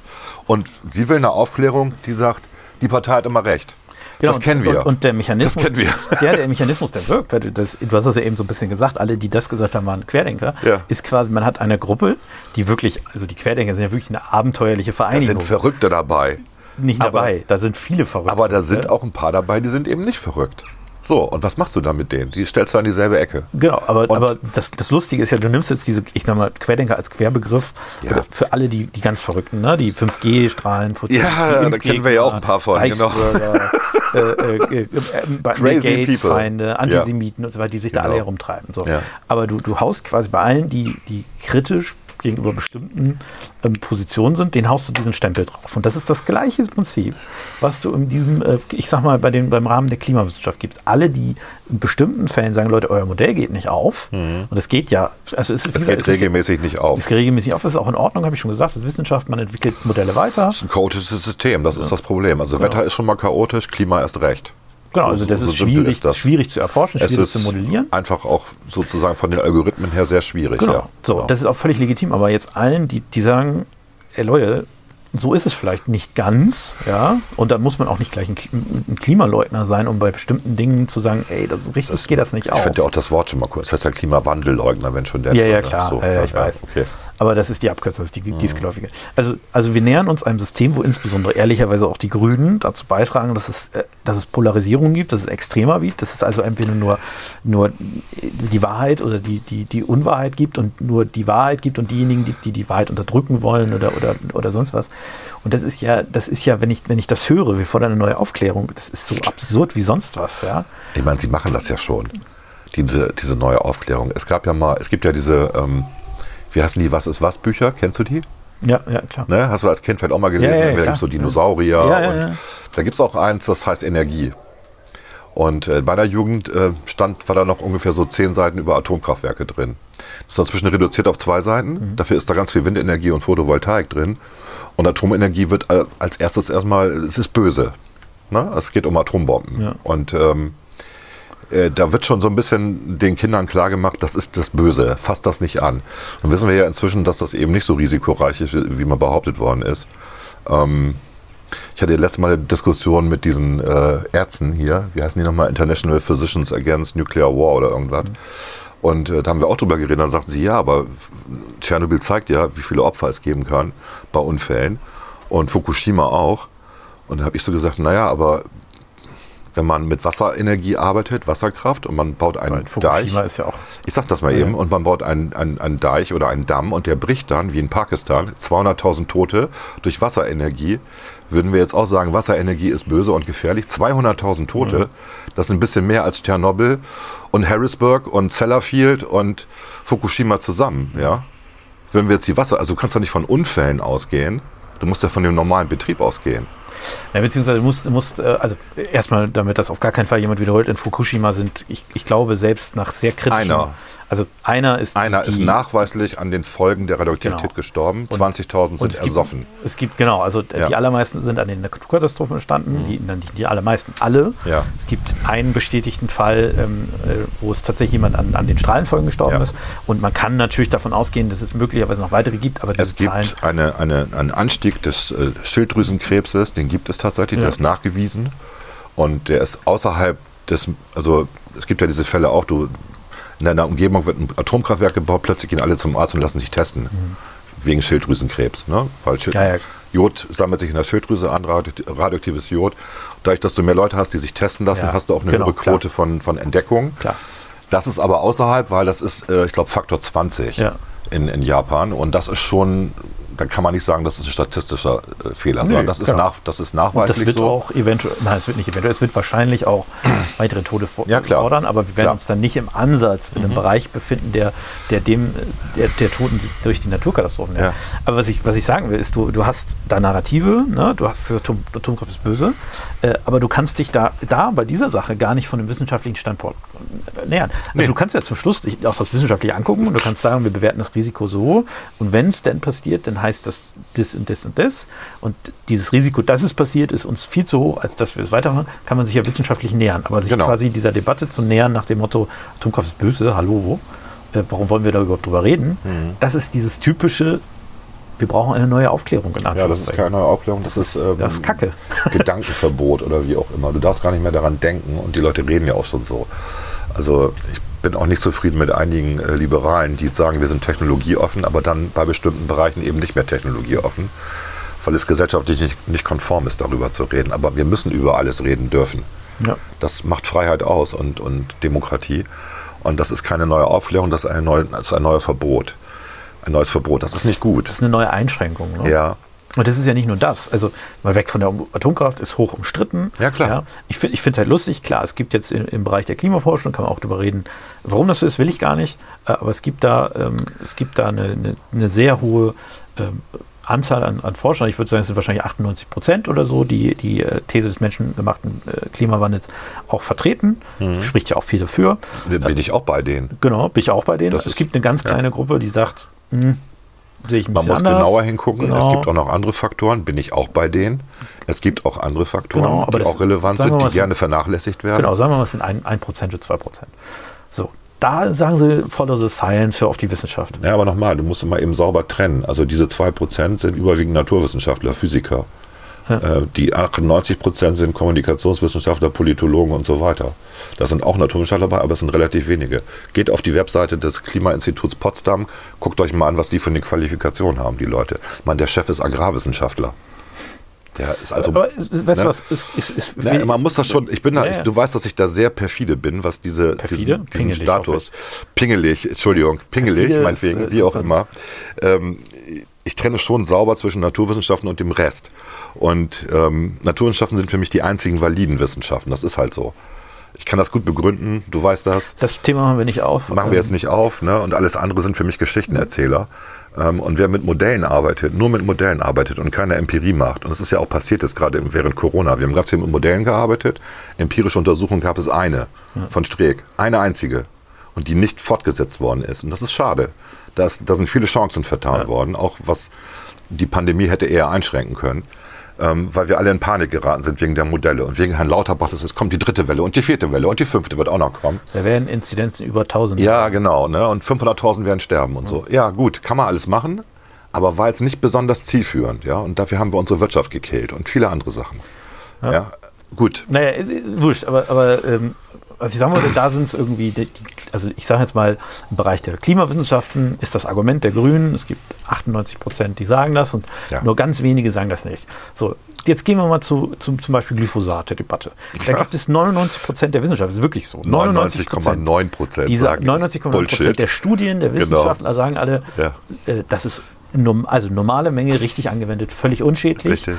Speaker 2: Und sie will eine Aufklärung, die sagt, die Partei hat immer recht.
Speaker 1: Genau,
Speaker 2: das kennen wir.
Speaker 1: Und, und der Mechanismus,
Speaker 2: Das kennen wir. [LAUGHS]
Speaker 1: Der, der Mechanismus, der wirkt, weil du, das, du hast das ja eben so ein bisschen gesagt, alle, die das gesagt haben, waren Querdenker,
Speaker 2: Ja.
Speaker 1: ist quasi, man hat eine Gruppe, die wirklich, also die Querdenker sind ja wirklich eine abenteuerliche
Speaker 2: da
Speaker 1: Vereinigung.
Speaker 2: sind Verrückte dabei.
Speaker 1: nicht
Speaker 2: aber-
Speaker 1: dabei, da sind viele Verrückte.
Speaker 2: Aber da sind auch ein paar dabei, die sind eben nicht verrückt. So, und was machst du dann mit denen? Die stellst du an dieselbe Ecke.
Speaker 1: Genau, aber,
Speaker 2: Und-
Speaker 1: aber das, das Lustige ist ja, du nimmst jetzt diese, ich sag mal, Querdenker als Querbegriff
Speaker 2: Ja.
Speaker 1: für alle die, die ganz Verrückten, ne? die 5G-Strahlen,
Speaker 2: Ja, da kennen wir ja auch ein paar von, genau. [LAUGHS]
Speaker 1: Äh, äh, äh, äh, bei
Speaker 2: Crazy
Speaker 1: Bill Gates
Speaker 2: people.
Speaker 1: Feinde, Antisemiten und so weiter, die sich da
Speaker 2: Genau.
Speaker 1: alle herumtreiben. So.
Speaker 2: Ja.
Speaker 1: Aber du, du haust quasi bei allen, die, die kritisch gegenüber bestimmten ähm, Positionen sind, den haust du diesen Stempel drauf. Und das ist das gleiche Prinzip, was du in diesem, äh, ich sag mal, bei den, beim Rahmen der Klimawissenschaft gibst. Alle, die in bestimmten Fällen sagen, Leute, euer Modell geht nicht auf. Und es geht ja, also es,
Speaker 2: Mhm. Es geht regelmäßig nicht auf.
Speaker 1: es geht regelmäßig auf, das ist auch in Ordnung, habe ich schon gesagt. Das ist Wissenschaft, man entwickelt Modelle weiter.
Speaker 2: Das ist ein chaotisches System, das ist das Problem. Also Wetter ist schon mal chaotisch, Klima erst recht.
Speaker 1: Genau,
Speaker 2: So-
Speaker 1: also das
Speaker 2: so
Speaker 1: ist schwierig,
Speaker 2: ist das.
Speaker 1: schwierig zu erforschen,
Speaker 2: Es
Speaker 1: schwierig
Speaker 2: ist
Speaker 1: zu modellieren.
Speaker 2: einfach auch sozusagen von den Algorithmen her sehr schwierig.
Speaker 1: Genau.
Speaker 2: Ja.
Speaker 1: So,
Speaker 2: Genau.
Speaker 1: das ist auch völlig legitim. Aber jetzt allen, die, die sagen, ey Leute, so ist es vielleicht nicht ganz, ja. Und da muss man auch nicht gleich ein, Kli- ein Klimaleugner sein, um bei bestimmten Dingen zu sagen, ey, das, richtig geht das nicht
Speaker 2: ich
Speaker 1: auf.
Speaker 2: finde ja auch das Wort schon mal kurz. Das heißt ja Klimawandelleugner, wenn schon der.
Speaker 1: Ja, ja,
Speaker 2: ne?
Speaker 1: klar.
Speaker 2: So,
Speaker 1: ja, ja, ich weiß.
Speaker 2: Okay.
Speaker 1: Aber das ist die Abkürzung, das ist die,
Speaker 2: Mhm.
Speaker 1: die geläufige. Also, also wir nähern uns einem System, wo insbesondere ehrlicherweise auch die Grünen dazu beitragen, dass es, äh, dass es Polarisierung gibt, dass es extremer wird, dass es also entweder nur, nur die Wahrheit oder die, die, die Unwahrheit gibt und nur die Wahrheit gibt und diejenigen gibt, die die Wahrheit unterdrücken wollen oder, oder, oder sonst was. Und das ist ja, das ist ja, wenn ich, wenn ich das höre, wir fordern eine neue Aufklärung, das ist so absurd wie sonst was, ja.
Speaker 2: Ich meine, sie machen das ja schon. Diese, diese neue Aufklärung. Es gab ja mal, es gibt ja diese, ähm, wie heißen die Was ist was Bücher? Kennst du die?
Speaker 1: Ja, ja, klar.
Speaker 2: Ne? Hast du als Kind vielleicht auch mal gelesen?
Speaker 1: Ja, ja,
Speaker 2: da gibt es so Dinosaurier.
Speaker 1: Ja, ja,
Speaker 2: und. Da gibt es auch eins, das heißt Energie. Und äh, bei der Jugend äh, stand, war da noch ungefähr so zehn Seiten über Atomkraftwerke drin. Das ist inzwischen reduziert auf zwei Seiten.
Speaker 1: Mhm.
Speaker 2: Dafür ist da ganz viel Windenergie und Photovoltaik drin. Und Atomenergie wird äh, als erstes erstmal, es ist böse. Ne? Es geht um Atombomben. Und ähm, äh, da wird schon so ein bisschen den Kindern klar gemacht, das ist das Böse, fasst das nicht an. Dann wissen wir ja inzwischen, dass das eben nicht so risikoreich ist, wie mal behauptet worden ist. Ähm, ich hatte letztes Mal eine Diskussion mit diesen äh, Ärzten hier, wie heißen die nochmal, International Physicians Against Nuclear War oder irgendwas. Und äh, da haben wir auch drüber geredet, dann sagten sie, ja, aber Tschernobyl zeigt ja, wie viele Opfer es geben kann bei Unfällen und Fukushima auch. Und da habe ich so gesagt, naja, aber wenn man mit Wasserenergie arbeitet, Wasserkraft und man baut einen Deich,
Speaker 1: ist ja auch
Speaker 2: ich sag das mal
Speaker 1: Ja,
Speaker 2: eben, und man baut einen, einen, einen Deich oder einen Damm und der bricht dann, wie in Pakistan, 200.000 Tote durch Wasserenergie. Würden wir jetzt auch sagen, Wasserenergie ist böse und gefährlich. 200.000 Tote, das ist ein bisschen mehr als Tschernobyl und Harrisburg und Sellafield und Fukushima zusammen, ja. Wenn wir jetzt die Wasser, also du kannst ja nicht von Unfällen ausgehen, du musst ja von dem normalen Betrieb ausgehen.
Speaker 1: Ja, beziehungsweise musst, musst äh, also erstmal, damit das auf gar keinen Fall jemand wiederholt, in Fukushima sind, ich, ich glaube, selbst nach sehr kritischen.
Speaker 2: Einer.
Speaker 1: Also einer ist.
Speaker 2: Einer
Speaker 1: die,
Speaker 2: ist nachweislich an den Folgen der Radioaktivität
Speaker 1: Genau.
Speaker 2: gestorben,
Speaker 1: Und-
Speaker 2: 20.000
Speaker 1: und
Speaker 2: sind
Speaker 1: es gibt,
Speaker 2: ersoffen.
Speaker 1: es gibt, genau, also äh,
Speaker 2: Ja. Mhm.
Speaker 1: die allermeisten sind an den Naturkatastrophen entstanden, die, nein, die, die allermeisten alle.
Speaker 2: Ja.
Speaker 1: Es gibt einen bestätigten Fall, ähm, äh, wo es tatsächlich jemand an, an den Strahlenfolgen gestorben
Speaker 2: Ja.
Speaker 1: ist. Und man kann natürlich davon ausgehen, dass es möglicherweise noch weitere gibt, aber diese
Speaker 2: Es gibt
Speaker 1: Zahlen.
Speaker 2: eine, eine, einen Anstieg des äh, Schilddrüsenkrebses, den gibt es tatsächlich, der
Speaker 1: Ja.
Speaker 2: ist nachgewiesen. Und der ist außerhalb des, also es gibt ja diese Fälle auch, du in deiner Umgebung wird ein Atomkraftwerk gebaut, plötzlich gehen alle zum Arzt und lassen sich testen. Wegen Schilddrüsenkrebs. Ne? Weil Schild
Speaker 1: Mhm. Ja, ja.
Speaker 2: Jod sammelt sich in der Schilddrüse an, radioakti- radioaktives Jod. Dadurch, dass du mehr Leute hast, die sich testen lassen,
Speaker 1: Ja,
Speaker 2: hast du auch eine
Speaker 1: genau,
Speaker 2: höhere
Speaker 1: klar.
Speaker 2: Quote von, von Entdeckung.
Speaker 1: Klar.
Speaker 2: Das ist aber außerhalb, weil das ist, äh, ich glaube, Faktor 20
Speaker 1: Ja.
Speaker 2: in, in Japan. Und das ist schon dann kann man nicht sagen, das ist ein statistischer äh, Fehler,
Speaker 1: Nö,
Speaker 2: sondern das ist,
Speaker 1: genau.
Speaker 2: nach, das ist
Speaker 1: Und das
Speaker 2: nachweislich
Speaker 1: wird
Speaker 2: so.
Speaker 1: auch eventuell, nein, es wird nicht eventuell, es wird wahrscheinlich auch [CLEARS THROAT] weitere Tode for
Speaker 2: Ja,
Speaker 1: fordern, aber wir werden
Speaker 2: Klar. Mhm.
Speaker 1: uns dann nicht im Ansatz in einem Bereich befinden, der, der dem, der, der Toten durch die Naturkatastrophen
Speaker 2: Ja.
Speaker 1: Aber was ich, was ich sagen will, ist, du, du hast da Narrative, ne? du hast gesagt, Atom, Atomkraft ist böse, äh, aber du kannst dich da, da bei dieser Sache gar nicht von dem wissenschaftlichen Standpunkt äh, nähern. Also du kannst ja zum Schluss dich auch das wissenschaftlich angucken und du kannst sagen, wir bewerten das Risiko so und wenn es denn passiert, dann heißt das das und das und das und dieses Risiko, dass es passiert, ist uns viel zu hoch, als dass wir es weitermachen, kann man sich ja wissenschaftlich nähern. Aber sich
Speaker 2: Genau.
Speaker 1: quasi dieser Debatte zu nähern nach dem Motto, Atomkraft ist böse, hallo, äh, warum wollen wir da überhaupt drüber reden?
Speaker 2: Mhm.
Speaker 1: Das ist dieses typische, wir brauchen eine neue Aufklärung in
Speaker 2: Ja, das ist keine Aufklärung, das,
Speaker 1: Das
Speaker 2: ist,
Speaker 1: ist- das ist Kacke. [LAUGHS]
Speaker 2: Gedankenverbot oder wie auch immer. Du darfst gar nicht mehr daran denken und die Leute reden ja auch schon so. Also ich bin auch nicht zufrieden mit einigen äh, Liberalen, die sagen, wir sind technologieoffen, aber dann bei bestimmten Bereichen eben nicht mehr technologieoffen, weil es gesellschaftlich nicht, nicht konform ist, darüber zu reden. Aber wir müssen über alles reden dürfen.
Speaker 1: Ja.
Speaker 2: Das macht Freiheit aus und, und Demokratie. Und das ist keine neue Aufklärung, das ist ein, neu, das ist ein neues Verbot. Ein neues Verbot. Das ist nicht gut.
Speaker 1: Das ist eine neue Einschränkung. Ne?
Speaker 2: Ja.
Speaker 1: Und das ist ja nicht nur das. Also mal weg von der Atomkraft ist hoch umstritten.
Speaker 2: Ja, klar.
Speaker 1: Ich finde es halt lustig, klar, es gibt jetzt im, im Bereich der Klimaforschung, kann man auch darüber reden, warum das so ist, will ich gar nicht. Äh, Aber es gibt da, ähm, es gibt da eine, eine, eine sehr hohe ähm, Anzahl an, an Forschern. Ich würde sagen, es sind wahrscheinlich 98 Prozent oder so, die die äh, These des menschengemachten äh, Klimawandels auch vertreten.
Speaker 2: Mhm.
Speaker 1: Spricht ja auch viel dafür.
Speaker 2: Bin ich auch bei denen.
Speaker 1: Genau, bin ich auch bei denen.
Speaker 2: Das
Speaker 1: es
Speaker 2: ist-
Speaker 1: gibt eine ganz
Speaker 2: ja.
Speaker 1: kleine Gruppe, die sagt, hm, sehe ich ein
Speaker 2: Man muss
Speaker 1: anders.
Speaker 2: genauer hingucken.
Speaker 1: Genau.
Speaker 2: Es gibt auch noch andere Faktoren, bin ich auch bei denen. Es gibt auch andere Faktoren,
Speaker 1: Genau, aber
Speaker 2: die
Speaker 1: das-
Speaker 2: auch relevant sind, die gerne vernachlässigt werden.
Speaker 1: Genau, sagen wir mal, es sind 1%, 1% oder 2%. So, da sagen sie, follow the science, hör auf die Wissenschaft.
Speaker 2: Ja, aber nochmal, du musst mal eben sauber trennen. Also diese 2% sind überwiegend Naturwissenschaftler, Physiker. Äh, Die 98% sind Kommunikationswissenschaftler, Politologen und so weiter. Da sind auch Naturwissenschaftler dabei, aber es sind relativ wenige. Geht auf die Webseite des Klimainstituts Potsdam, guckt euch mal an, was die für eine Qualifikation haben, die Leute. Ich meine, der Chef ist Agrarwissenschaftler. Der ist also.
Speaker 1: Aber weißt du
Speaker 2: ne?
Speaker 1: was? Ist, ist, ist,
Speaker 2: Na, man muss das schon, ich bin da,
Speaker 1: Ja,
Speaker 2: ich,
Speaker 1: ja.
Speaker 2: du weißt, dass ich da sehr perfide bin, was diese,
Speaker 1: Perfide?
Speaker 2: diesen, diesen
Speaker 1: Pingelig,
Speaker 2: Status, pingelig, Entschuldigung, pingelig,
Speaker 1: Perfide
Speaker 2: meinetwegen,
Speaker 1: äh,
Speaker 2: wie auch immer. Ähm, ich trenne schon sauber zwischen Naturwissenschaften und dem Rest. Und ähm, Naturwissenschaften sind für mich die einzigen validen Wissenschaften, das ist halt so. Ich kann das gut begründen, du weißt das.
Speaker 1: das Thema machen wir nicht auf.
Speaker 2: Machen wir jetzt nicht auf, ne? Und alles andere sind für mich Geschichtenerzähler. Ähm, und wer mit Modellen arbeitet, nur mit Modellen arbeitet und keine Empirie macht, und das ist ja auch passiert jetzt gerade während Corona, wir haben ganz viel mit Modellen gearbeitet, empirische Untersuchungen gab es eine von Streeck, eine einzige, und die nicht fortgesetzt worden ist. Und das ist schade. Da, ist, da sind viele Chancen vertan worden, auch was die Pandemie hätte eher einschränken können. Ähm, weil wir alle in Panik geraten sind wegen der Modelle. Und wegen Herrn Lauterbach, es kommt die dritte Welle und die vierte Welle und die fünfte wird auch noch kommen.
Speaker 1: Da werden Inzidenzen über 1000.
Speaker 2: Ja, genau. Ne? Und 500.000 werden sterben und so. Ja, gut, kann man alles machen, aber war jetzt nicht besonders zielführend. Ja? Und dafür haben wir unsere Wirtschaft gekillt und viele andere Sachen. Ja, gut.
Speaker 1: Naja, äh, wurscht, aber, aber ähm, was ich sagen wollte, da sind es irgendwie, die, also ich sage jetzt mal, im Bereich der Klimawissenschaften ist das Argument der Grünen, es gibt 98 Prozent, die sagen das und
Speaker 2: Ja.
Speaker 1: nur ganz wenige sagen das nicht. So, jetzt gehen wir mal zu, zu zum Beispiel Glyphosat, der Debatte. Da
Speaker 2: Ja.
Speaker 1: gibt es 99 Prozent der Wissenschaft, das ist wirklich so. 99,9
Speaker 2: 99,9 Prozent
Speaker 1: Diese
Speaker 2: sagen, das ist
Speaker 1: 99,9
Speaker 2: Bullshit.
Speaker 1: Prozent der Studien, der
Speaker 2: Genau.
Speaker 1: Wissenschaftler sagen alle,
Speaker 2: Ja.
Speaker 1: äh, das ist also normale Menge, richtig angewendet, völlig unschädlich.
Speaker 2: Richtig.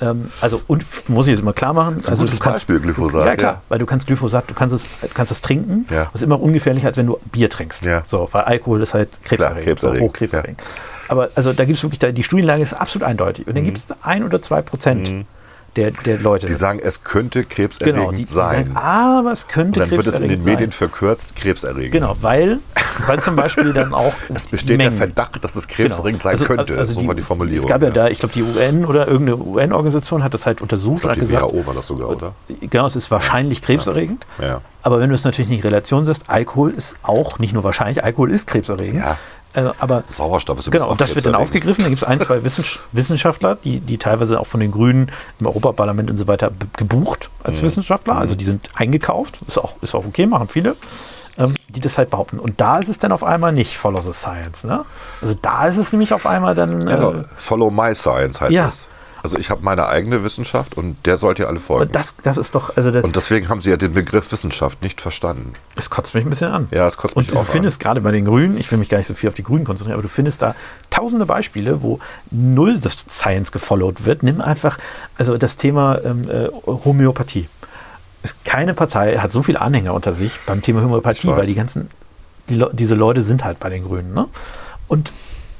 Speaker 1: Ähm, also und muss ich jetzt mal klar machen.
Speaker 2: ein
Speaker 1: also
Speaker 2: gutes
Speaker 1: du kannst
Speaker 2: Beispiel, Glyphosat,
Speaker 1: Ja klar,
Speaker 2: ja.
Speaker 1: weil du kannst Glyphosat, du kannst es, kannst es trinken.
Speaker 2: Ja.
Speaker 1: Das ist immer ungefährlicher, als wenn du Bier trinkst.
Speaker 2: Ja.
Speaker 1: So, weil Alkohol ist halt krebserregend,
Speaker 2: krebserregend,
Speaker 1: so hochkrebserregend. Aber also da gibt es wirklich, da, die Studienlage ist absolut eindeutig. Und dann gibt es ein oder zwei Prozent der, der Leute.
Speaker 2: Die sagen, es könnte krebserregend
Speaker 1: genau, die, die
Speaker 2: sein.
Speaker 1: sagen, aber es
Speaker 2: und
Speaker 1: könnte
Speaker 2: dann wird es in den
Speaker 1: krebserregend
Speaker 2: Medien
Speaker 1: sein.
Speaker 2: verkürzt krebserregend.
Speaker 1: Genau, weil, weil zum Beispiel [LAUGHS] dann auch
Speaker 2: Es besteht
Speaker 1: Mengen-
Speaker 2: der Verdacht, dass es krebserregend sein
Speaker 1: Also-
Speaker 2: könnte.
Speaker 1: also
Speaker 2: so war die Formulierung.
Speaker 1: Es gab ja,
Speaker 2: ja.
Speaker 1: da, ich glaube, die UN oder irgendeine UN-Organisation hat das halt untersucht und hat
Speaker 2: die
Speaker 1: gesagt,
Speaker 2: WHO war das sogar, oder?
Speaker 1: Genau, es ist wahrscheinlich krebserregend.
Speaker 2: Ja.
Speaker 1: Aber wenn du es natürlich nicht in Relation setzt, Alkohol ist auch nicht nur wahrscheinlich, Alkohol ist krebserregend.
Speaker 2: Ja.
Speaker 1: Äh, aber
Speaker 2: Sauerstoff ist
Speaker 1: genau, und das wird dann aufgegriffen. Da gibt es ein, zwei Wissens- Wissenschaftler, die, die teilweise auch von den Grünen im Europaparlament und so weiter gebucht
Speaker 2: Mhm.
Speaker 1: als Wissenschaftler. Also die sind eingekauft. Ist auch, ist auch okay, machen viele. Ähm, die das halt behaupten. Und da ist es dann auf einmal nicht Follow the Science. Ne? Also da ist es nämlich auf einmal dann.
Speaker 2: Ja,
Speaker 1: äh,
Speaker 2: genau. Follow my science heißt
Speaker 1: ja.
Speaker 2: das. Also ich habe meine eigene Wissenschaft und der sollt ihr alle folgen.
Speaker 1: Und das, das ist doch, also
Speaker 2: Und deswegen haben sie ja den Begriff Wissenschaft nicht verstanden.
Speaker 1: das kotzt mich ein bisschen an.
Speaker 2: Ja, es kotzt
Speaker 1: Und
Speaker 2: mich
Speaker 1: du
Speaker 2: auch
Speaker 1: findest gerade bei den Grünen, ich will mich gar nicht so viel auf die Grünen konzentrieren, aber du findest da tausende Beispiele, wo null Science gefollowt wird. Nimm einfach, also das Thema ähm, äh, Homöopathie. Ist keine Partei hat so viele Anhänger unter sich beim Thema Homöopathie, weil die ganzen, die, diese Leute sind halt bei den Grünen. Ne? Und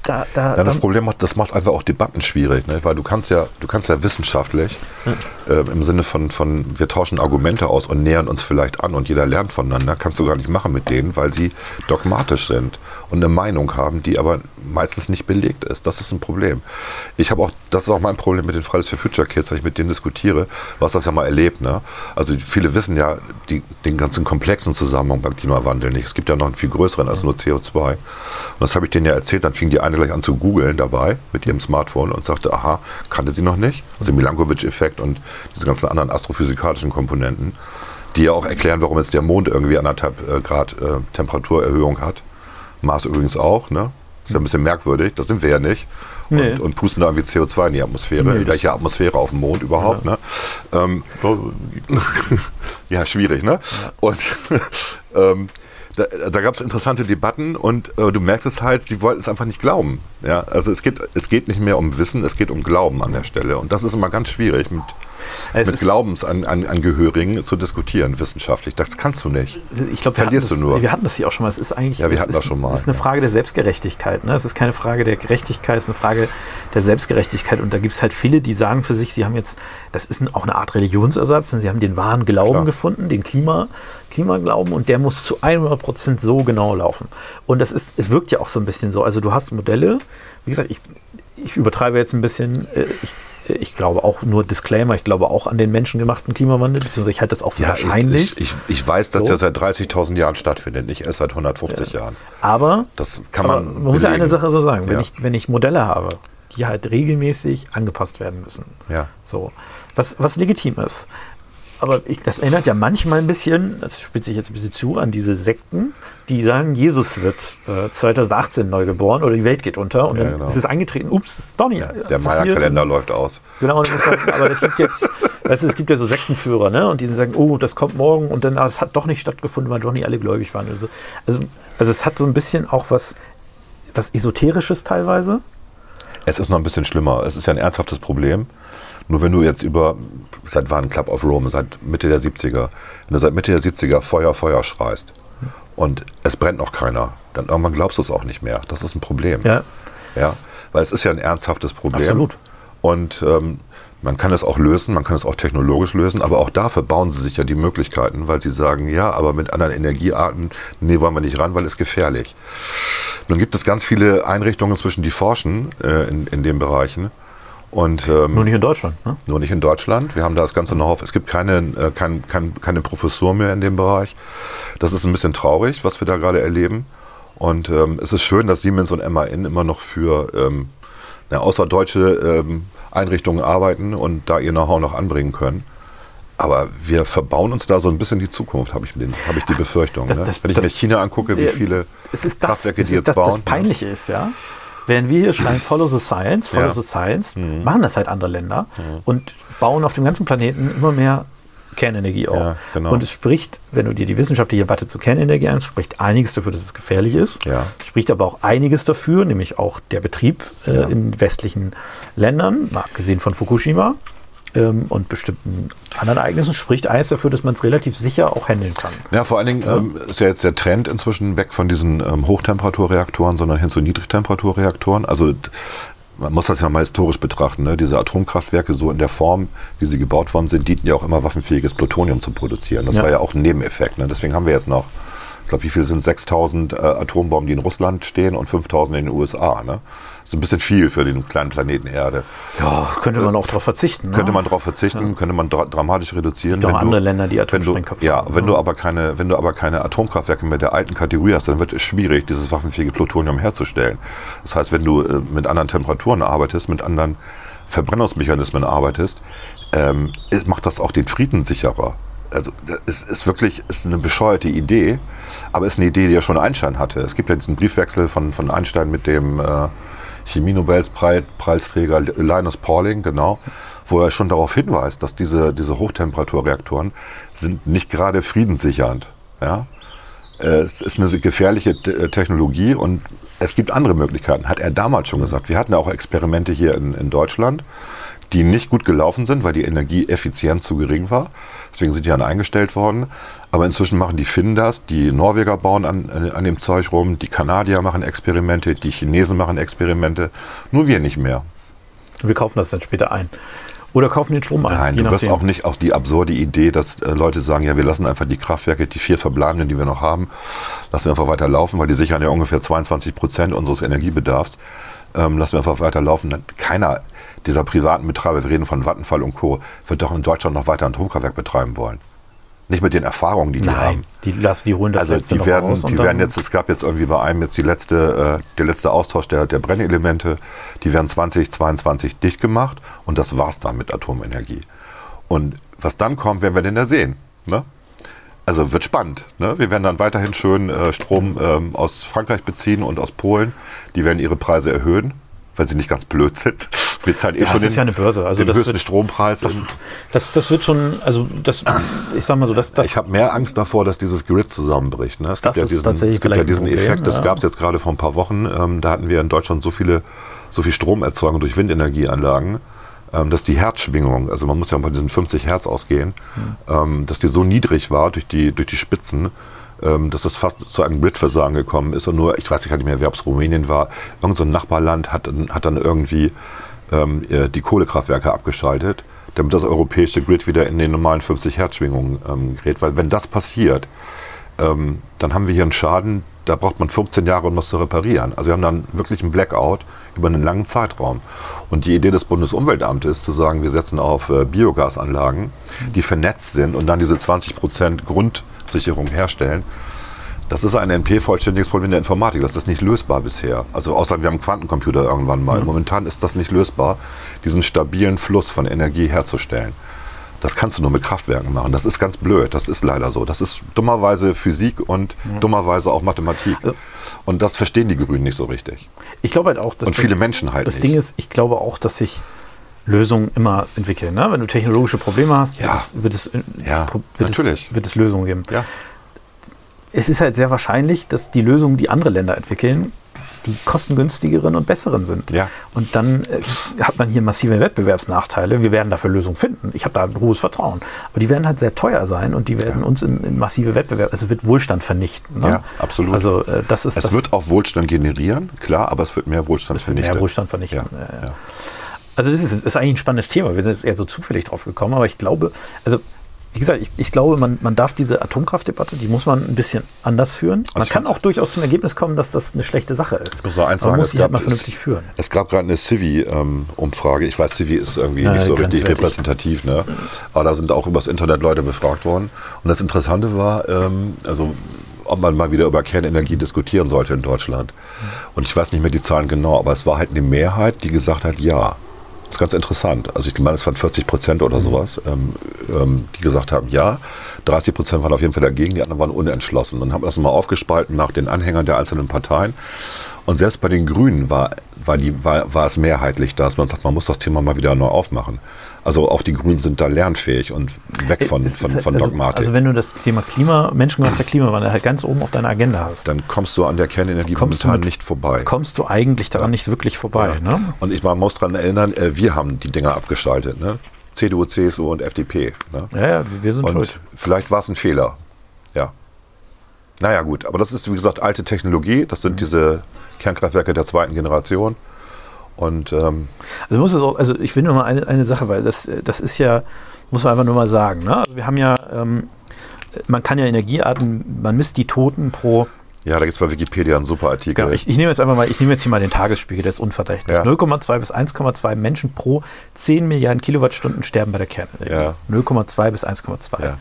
Speaker 1: da, da,
Speaker 2: Ja, das
Speaker 1: da
Speaker 2: Problem macht, das macht einfach auch Debatten schwierig, ne? weil du kannst ja, du kannst ja wissenschaftlich äh, im Sinne von, von wir tauschen Argumente aus und nähern uns vielleicht an und jeder lernt voneinander, kannst du gar nicht machen mit denen, weil sie dogmatisch sind und eine Meinung haben, die aber meistens nicht belegt ist. Das ist ein Problem. Ich habe auch, das ist auch mein Problem mit den Fridays for Future Kids, wenn ich mit denen diskutiere, hast das ja mal erlebt, ne? Also viele wissen ja die, den ganzen komplexen Zusammenhang beim Klimawandel nicht. Es gibt ja noch einen viel größeren als nur CO2. Und das habe ich denen ja erzählt, dann fing die eine gleich an zu googeln dabei mit ihrem Smartphone und sagte, aha, kannte sie noch nicht. Also Milankovic-Effekt und diese ganzen anderen astrophysikalischen Komponenten, die ja auch erklären, warum jetzt der Mond irgendwie anderthalb äh, Grad äh, Temperaturerhöhung hat. Mars übrigens auch, ne? Ist ja ein bisschen merkwürdig, das sind wir ja nicht.
Speaker 1: Nee.
Speaker 2: Und, und pusten da irgendwie CO2 in die Atmosphäre.
Speaker 1: Nee,
Speaker 2: Welche Atmosphäre auf dem Mond überhaupt, ne? Ähm, [LAUGHS] ja, schwierig, ne? Und [LAUGHS] ähm, da, da gab es interessante Debatten und äh, du merkst es halt, sie wollten es einfach nicht glauben. Ja? Also es geht, es geht nicht mehr um Wissen, es geht um Glauben an der Stelle. Und das ist immer ganz schwierig, mit,
Speaker 1: Es
Speaker 2: mit Glaubensangehörigen zu diskutieren, wissenschaftlich. Das kannst du nicht.
Speaker 1: ich glaube, wir, hatten
Speaker 2: Verlierst
Speaker 1: das-
Speaker 2: du nur.
Speaker 1: wir hatten das hier auch schon mal. Es ist eigentlich
Speaker 2: Ja, wir hatten
Speaker 1: ist,
Speaker 2: das schon mal,
Speaker 1: Es ist eine
Speaker 2: ja.
Speaker 1: Frage der Selbstgerechtigkeit. Ne? Es ist keine Frage der Gerechtigkeit, es ist eine Frage der Selbstgerechtigkeit. Und da gibt es halt viele, die sagen für sich, sie haben jetzt, das ist auch eine Art Religionsersatz, sie haben den wahren Glauben
Speaker 2: Klar.
Speaker 1: gefunden, den Klima, Klimaglauben, und der muss zu 100 Prozent so genau laufen. Und das ist, es wirkt ja auch so ein bisschen so. Also du hast Modelle, wie gesagt, ich, ich übertreibe jetzt ein bisschen, äh, ich, ich glaube auch nur Disclaimer, ich glaube auch an den menschengemachten Klimawandel, beziehungsweise ich halte das auch für wahrscheinlich.
Speaker 2: Ich, ich, ich weiß, dass
Speaker 1: So.
Speaker 2: der seit 30.000 Jahren stattfindet, nicht erst seit 150 Jahren.
Speaker 1: Aber
Speaker 2: Das kann man.
Speaker 1: man muss ja eine Sache so sagen, wenn,
Speaker 2: Ja.
Speaker 1: ich, wenn ich Modelle habe, die halt regelmäßig angepasst werden müssen.
Speaker 2: Ja.
Speaker 1: So. Was, was legitim ist. Aber ich, das erinnert ja manchmal ein bisschen, das spitze ich jetzt ein bisschen zu, an diese Sekten, die sagen, Jesus wird äh, 2018 neu geboren oder die Welt geht unter und
Speaker 2: Ja,
Speaker 1: dann
Speaker 2: genau.
Speaker 1: ist es eingetreten, ups, das ist doch nicht
Speaker 2: Der
Speaker 1: passiert.
Speaker 2: Maya-Kalender läuft aus.
Speaker 1: Genau, das dann, aber das gibt jetzt, weißt du, es gibt ja so Sektenführer, ne? Und die sagen, oh, das kommt morgen und dann, ah, es hat doch nicht stattgefunden, weil doch nicht alle gläubig waren. Also, also, also es hat so ein bisschen auch was, was Esoterisches teilweise.
Speaker 2: Es ist noch ein bisschen schlimmer. Es ist ja ein ernsthaftes Problem. Nur wenn du jetzt über, seit wann Club of Rome, seit Mitte der 70er, wenn du seit Mitte der 70er Feuer, Feuer schreist und es brennt noch keiner, dann irgendwann glaubst du es auch nicht mehr. Das ist ein Problem.
Speaker 1: Ja.
Speaker 2: Ja, weil es ist ja ein ernsthaftes Problem.
Speaker 1: Absolut.
Speaker 2: Und ähm, man kann es auch lösen, man kann es auch technologisch lösen, aber auch dafür bauen sie sich ja die Möglichkeiten, weil sie sagen, ja, aber mit anderen Energiearten, nee, wollen wir nicht ran, weil es gefährlich. Nun gibt es ganz viele Einrichtungen zwischen die forschen äh, in, in den Bereichen. Und ähm,
Speaker 1: Nur nicht in Deutschland, ne?
Speaker 2: nur nicht in Deutschland. Wir haben da das Ganze noch auf. Es gibt keine, äh, kein, kein, keine Professur mehr in dem Bereich. Das ist ein bisschen traurig, was wir da gerade erleben. Und ähm, es ist schön, dass Siemens und MAN immer noch für ähm, na, außerdeutsche ähm, Einrichtungen arbeiten und da ihr Know-how noch anbringen können. Aber wir verbauen uns da so ein bisschen die Zukunft, habe ich, den- habe ich die Befürchtung.
Speaker 1: Das-
Speaker 2: ne?
Speaker 1: das-
Speaker 2: Wenn ich
Speaker 1: das-
Speaker 2: mir China angucke, wie
Speaker 1: Ja,
Speaker 2: viele
Speaker 1: Es ist das,
Speaker 2: Kraftwerke
Speaker 1: es
Speaker 2: die
Speaker 1: ist
Speaker 2: jetzt
Speaker 1: das,
Speaker 2: bauen.
Speaker 1: das Peinliche ist, ja. Während wir hier schreien, follow the science, follow
Speaker 2: Ja. Mhm.
Speaker 1: the science, machen das halt andere Länder und bauen auf dem ganzen Planeten immer mehr Kernenergie auf.
Speaker 2: Ja, genau.
Speaker 1: Und es spricht, wenn du dir die wissenschaftliche Debatte zu Kernenergie anschaust, spricht einiges dafür, dass es gefährlich ist.
Speaker 2: Ja.
Speaker 1: Spricht aber auch einiges dafür, nämlich auch der Betrieb äh, in westlichen Ländern, mal abgesehen von Fukushima ähm, und bestimmten anderen Ereignissen, spricht eines dafür, dass man es relativ sicher auch handeln kann.
Speaker 2: Ja, vor allen Dingen ähm, ist ja jetzt der Trend inzwischen weg von diesen ähm, Hochtemperaturreaktoren, sondern hin zu Niedrigtemperaturreaktoren. Also man muss das ja mal historisch betrachten. Ne? Diese Atomkraftwerke so in der Form, wie sie gebaut worden sind, dienten ja auch immer waffenfähiges Plutonium zu produzieren. Das
Speaker 1: Ja.
Speaker 2: war ja auch ein Nebeneffekt. Ne? Deswegen haben wir jetzt noch, glaube, wie viel sind 6000 äh, Atombomben, die in Russland stehen und 5000 in den USA. Ne? Das ist ein bisschen viel für den kleinen Planeten Erde.
Speaker 1: Ja, könnte man auch darauf verzichten. Ne?
Speaker 2: Könnte man darauf verzichten, könnte man dra dramatisch reduzieren.
Speaker 1: Auch
Speaker 2: wenn du-
Speaker 1: andere Länder, die
Speaker 2: wenn
Speaker 1: Atomsprengköpfe
Speaker 2: Ja,
Speaker 1: haben,
Speaker 2: wenn
Speaker 1: ne?
Speaker 2: du aber keine, wenn du aber keine Atomkraftwerke mehr der alten Kategorie hast, dann wird es schwierig, dieses waffenfähige Plutonium herzustellen. Das heißt, wenn du äh, mit anderen Temperaturen arbeitest, mit anderen Verbrennungsmechanismen arbeitest, ähm, macht das auch den Frieden sicherer. Also es ist wirklich ist eine bescheuerte Idee, aber ist eine Idee, die ja schon Einstein hatte. Es gibt ja diesen Briefwechsel von, von Einstein mit dem, äh, Chemie-Nobelpreisträger Linus Pauling, genau, wo er schon darauf hinweist, dass diese, diese Hochtemperaturreaktoren sind nicht gerade friedenssichernd. Ja? Es ist eine gefährliche Te- Technologie und es gibt andere Möglichkeiten, hat er damals schon gesagt. Wir hatten ja auch Experimente hier in, in Deutschland, die nicht gut gelaufen sind, weil die Energieeffizienz zu gering war. Deswegen sind die dann eingestellt worden. Aber inzwischen machen die Finnen das, die Norweger bauen an, an dem Zeug rum, die Kanadier machen Experimente, die Chinesen machen Experimente. Nur wir nicht mehr.
Speaker 1: Wir kaufen das dann später ein. Oder kaufen den Strom ein.
Speaker 2: Nein, du wirst auch nicht auf die absurde Idee, dass äh, Leute sagen, ja, wir lassen einfach die Kraftwerke, die vier verbleibenden, die wir noch haben, lassen wir einfach weiter laufen, weil die sichern ja ungefähr 22 Prozent unseres Energiebedarfs. Ähm, lassen wir einfach weiter laufen. Dann Keiner dieser privaten Betreiber, wir reden von Vattenfall und Co., wird doch in Deutschland noch weiter ein Atomkraftwerk betreiben wollen. Nicht mit den Erfahrungen, die die haben.
Speaker 1: Nein, die, lassen, die holen das
Speaker 2: Also
Speaker 1: letzte
Speaker 2: die werden,
Speaker 1: raus
Speaker 2: die werden jetzt, es gab jetzt irgendwie bei einem jetzt die letzte, äh, der letzte Austausch der, der Brennelemente, die werden 2022 dicht gemacht und das war's dann mit Atomenergie. Und was dann kommt, werden wir denn da sehen. Ne? Also wird spannend. Ne? Wir werden dann weiterhin schön äh, Strom ähm, aus Frankreich beziehen und aus Polen. Die werden ihre Preise erhöhen, weil sie nicht ganz blöd sind. Wir zahlen eh
Speaker 1: Ja,
Speaker 2: schon
Speaker 1: es ist ja eine Börse, also
Speaker 2: den
Speaker 1: das
Speaker 2: höchsten
Speaker 1: wird-
Speaker 2: Strompreis.
Speaker 1: Das, das, das wird schon, also das, ich sag mal so, das, das
Speaker 2: Ich habe mehr Angst davor, dass dieses Grid zusammenbricht. Ne? Es
Speaker 1: Das
Speaker 2: gibt ja
Speaker 1: ist
Speaker 2: diesen,
Speaker 1: tatsächlich
Speaker 2: es gibt ja diesen
Speaker 1: Problem,
Speaker 2: Effekt, das
Speaker 1: ja.
Speaker 2: gab es jetzt gerade vor ein paar Wochen. Ähm, da hatten wir in Deutschland so viele, so viel Stromerzeugung durch Windenergieanlagen, ähm, dass die Herzschwingung, also man muss ja bei diesen 50 Hertz ausgehen,
Speaker 1: Hm.
Speaker 2: ähm, dass die so niedrig war durch die, durch die Spitzen, ähm, dass es fast zu einem Gridversagen gekommen ist. Und nur, ich weiß gar nicht mehr, wer ob es Rumänien war, irgendein so Nachbarland hat, hat dann irgendwie ähm, äh, die Kohlekraftwerke abgeschaltet, damit das europäische Grid wieder in den normalen 50 Hertz Schwingungen ähm, gerät. Weil wenn das passiert, ähm, dann haben wir hier einen Schaden, da braucht man 15 Jahre, um das zu reparieren. Also wir haben dann wirklich einen Blackout über einen langen Zeitraum. Und die Idee des Bundesumweltamtes ist zu sagen, wir setzen auf äh, Biogasanlagen, die vernetzt sind und dann diese 20% Grundsicherung herstellen. Das ist ein NP-vollständiges Problem der Informatik. Das ist nicht lösbar bisher. Also außer wir haben einen Quantencomputer irgendwann mal. Momentan ist das nicht lösbar, diesen stabilen Fluss von Energie herzustellen. Das kannst du nur mit Kraftwerken machen. Das ist ganz blöd. Das ist leider so. Das ist dummerweise Physik und dummerweise auch Mathematik. Und das verstehen die Grünen nicht so richtig.
Speaker 1: ich glaube halt auch, dass
Speaker 2: Und viele Menschen halt
Speaker 1: Das
Speaker 2: nicht.
Speaker 1: Ding ist, ich glaube auch, dass sich Lösungen immer entwickeln. Ne? Wenn du technologische Probleme hast,
Speaker 2: Ja.
Speaker 1: wird, es, wird, es, äh,
Speaker 2: Ja,
Speaker 1: Pro- wird, es, wird es Lösungen geben.
Speaker 2: Ja.
Speaker 1: Es ist halt sehr wahrscheinlich, dass die Lösungen, die andere Länder entwickeln, die kostengünstigeren und besseren sind.
Speaker 2: Ja.
Speaker 1: Und dann äh, hat man hier massive Wettbewerbsnachteile. Wir werden dafür Lösungen finden. Ich habe da ein hohes Vertrauen. Aber die werden halt sehr teuer sein und die werden uns in, in massive Wettbewerb, also es wird Wohlstand vernichten. Ne?
Speaker 2: Ja, absolut.
Speaker 1: Also äh, das ist
Speaker 2: Es
Speaker 1: das,
Speaker 2: wird auch Wohlstand generieren, klar, aber es wird mehr Wohlstand
Speaker 1: es wird
Speaker 2: vernichten.
Speaker 1: mehr Wohlstand vernichten.
Speaker 2: Ja,
Speaker 1: Ja, ja.
Speaker 2: ja.
Speaker 1: Also das ist, ist eigentlich ein spannendes Thema. Wir sind jetzt eher so zufällig drauf gekommen, aber ich glaube, also wie gesagt, ich, ich glaube, man, man darf diese Atomkraftdebatte, die muss man ein bisschen anders führen. Man
Speaker 2: Also
Speaker 1: kann auch durchaus zum Ergebnis kommen, dass das eine schlechte Sache ist.
Speaker 2: Ich muss noch eins
Speaker 1: man
Speaker 2: sagen,
Speaker 1: muss sie halt mal vernünftig
Speaker 2: es,
Speaker 1: führen.
Speaker 2: Es gab gerade eine Civi-Umfrage. ich weiß, Civi ist irgendwie
Speaker 1: Ja,
Speaker 2: nicht so richtig repräsentativ, ne? aber da sind auch übers Internet Leute befragt worden. Und das Interessante war, ähm, also ob man mal wieder über Kernenergie diskutieren sollte in Deutschland. Und ich weiß nicht mehr die Zahlen genau, aber es war halt eine Mehrheit, die gesagt hat, ja. Das ist ganz interessant. Also ich meine, es waren 40 Prozent oder sowas, ähm, ähm, die gesagt haben, ja. 30 Prozent waren auf jeden Fall dagegen, die anderen waren unentschlossen. Dann haben wir das mal aufgespalten nach den Anhängern der einzelnen Parteien. Und selbst bei den Grünen war, war, die, war, war es mehrheitlich, dass man sagt, man muss das Thema mal wieder neu aufmachen. Also auch die Grünen sind da lernfähig und weg von,
Speaker 1: Es
Speaker 2: von,
Speaker 1: halt-
Speaker 2: von
Speaker 1: also,
Speaker 2: Dogmatik.
Speaker 1: Also wenn du das Thema Klima, menschengemachter [CLEARS THROAT] Klimawandel halt ganz oben auf deiner Agenda hast,
Speaker 2: dann kommst du an der Kernenergie momentan
Speaker 1: mit-
Speaker 2: nicht vorbei.
Speaker 1: kommst du eigentlich daran nicht wirklich vorbei. Ne?
Speaker 2: Und ich man muss daran erinnern, äh, wir haben die Dinger abgeschaltet. Ne? CDU, CSU und FDP. Ne?
Speaker 1: Ja, ja, wir sind
Speaker 2: Und
Speaker 1: schuld.
Speaker 2: vielleicht war es ein Fehler. Ja. Naja, gut. Aber das ist, wie gesagt, alte Technologie. Das
Speaker 1: Mhm.
Speaker 2: sind diese Kernkraftwerke der zweiten Generation. Und ähm,
Speaker 1: Also, muss es auch, also ich will nur mal eine, eine Sache, weil das, das ist ja, muss man einfach nur mal sagen. Ne? Also wir haben ja, ähm, man kann ja Energiearten, man misst die Toten pro.
Speaker 2: ja, da gibt es bei Wikipedia einen super Artikel.
Speaker 1: Genau, ich, ich nehme jetzt einfach mal, ich nehme jetzt hier mal den Tagesspiegel, der ist unverdächtig.
Speaker 2: Ja.
Speaker 1: 0,2 bis 1,2 Menschen pro 10 Milliarden Kilowattstunden sterben bei der Kernenergie.
Speaker 2: Ja.
Speaker 1: 0,2 bis 1,2.
Speaker 2: Ja.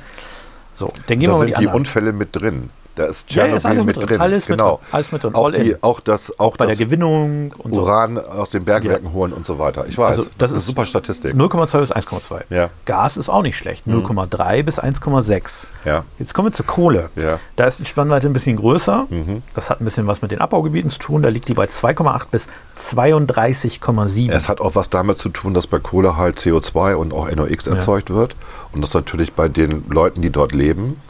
Speaker 1: So, dann gehen
Speaker 2: da
Speaker 1: wir mal
Speaker 2: sind
Speaker 1: die
Speaker 2: die. Unfälle mit drin. Da ist
Speaker 1: Ja, ja, ist
Speaker 2: Tschernobyl
Speaker 1: alles
Speaker 2: mit
Speaker 1: mit drin.
Speaker 2: drin.
Speaker 1: Alles mit
Speaker 2: genau.
Speaker 1: drin. Alles mit drin.
Speaker 2: Auch,
Speaker 1: All
Speaker 2: die,
Speaker 1: in.
Speaker 2: auch das, auch
Speaker 1: Bei
Speaker 2: das
Speaker 1: der Gewinnung und so.
Speaker 2: Uran aus den Bergwerken holen und so weiter. Ich weiß.
Speaker 1: Also, das
Speaker 2: eine
Speaker 1: ist
Speaker 2: super Statistik.
Speaker 1: 0,2 bis 1,2.
Speaker 2: Ja. Mhm.
Speaker 1: Gas ist auch nicht schlecht. 0,3 bis 1,6.
Speaker 2: Ja.
Speaker 1: Jetzt kommen wir zur Kohle.
Speaker 2: Ja. Mhm.
Speaker 1: Da ist die Spannweite ein bisschen größer. Das hat ein bisschen was mit den Abbaugebieten zu tun. Da liegt die bei 2,8 bis 32,7.
Speaker 2: Es hat auch was damit zu tun, dass bei Kohle halt CO2 und auch NOx erzeugt wird. Und das natürlich bei den Leuten, die dort leben,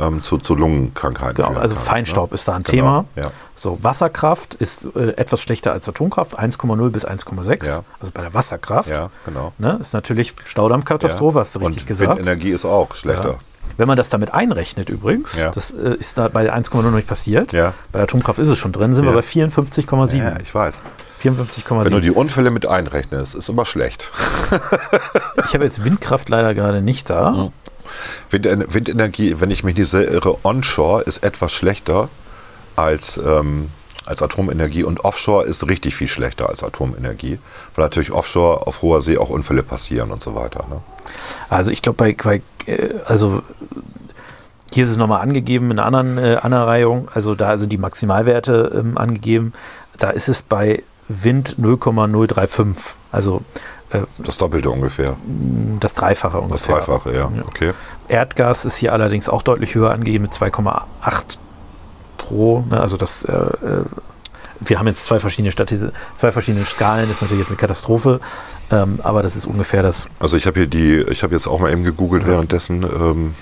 Speaker 2: ähm, zu, zu Lungenkrankheiten
Speaker 1: Genau,
Speaker 2: führen
Speaker 1: also
Speaker 2: kann,
Speaker 1: Feinstaub
Speaker 2: ne?
Speaker 1: ist da ein
Speaker 2: Genau,
Speaker 1: Thema.
Speaker 2: Ja.
Speaker 1: So, Wasserkraft ist äh, etwas schlechter als Atomkraft, 1,0 bis 1,6.
Speaker 2: Ja.
Speaker 1: Also bei der Wasserkraft.
Speaker 2: ja, genau.
Speaker 1: Ne, ist natürlich Staudammkatastrophe, hast du richtig
Speaker 2: und
Speaker 1: gesagt.
Speaker 2: Windenergie ist auch schlechter.
Speaker 1: Wenn man das damit einrechnet übrigens,
Speaker 2: Ja.
Speaker 1: das äh, ist da bei 1,0 noch nicht passiert.
Speaker 2: Ja.
Speaker 1: Bei der Atomkraft ist es schon drin, sind
Speaker 2: Ja.
Speaker 1: wir bei 54,7.
Speaker 2: Ja, ich weiß.
Speaker 1: 54,7.
Speaker 2: Wenn du die Unfälle mit einrechnest, ist immer schlecht. [LAUGHS]
Speaker 1: Ich habe jetzt Windkraft leider gerade nicht da.
Speaker 2: Mhm. Wind, Windenergie, wenn ich mich nicht sehr irre, onshore ist etwas schlechter als, ähm, als Atomenergie und offshore ist richtig viel schlechter als Atomenergie, weil natürlich offshore auf hoher See auch Unfälle passieren und so weiter. Ne?
Speaker 1: Also ich glaube bei, bei äh, also hier ist es nochmal angegeben in einer anderen äh, Anreihung, also da sind die Maximalwerte ähm, angegeben. Da ist es bei Wind 0,035, also äh,
Speaker 2: Das Doppelte ungefähr.
Speaker 1: das Dreifache
Speaker 2: Das
Speaker 1: ungefähr.
Speaker 2: Dreifache, ja.
Speaker 1: Ja.
Speaker 2: Okay.
Speaker 1: Erdgas ist hier allerdings auch deutlich höher angegeben mit 2,8 pro. Ne? Also das, äh, äh, wir haben jetzt zwei verschiedene Statis zwei verschiedene Skalen, das ist natürlich jetzt eine Katastrophe, ähm, aber das ist ungefähr das.
Speaker 2: Also ich habe hier die, ich habe jetzt auch mal eben gegoogelt währenddessen. Ähm,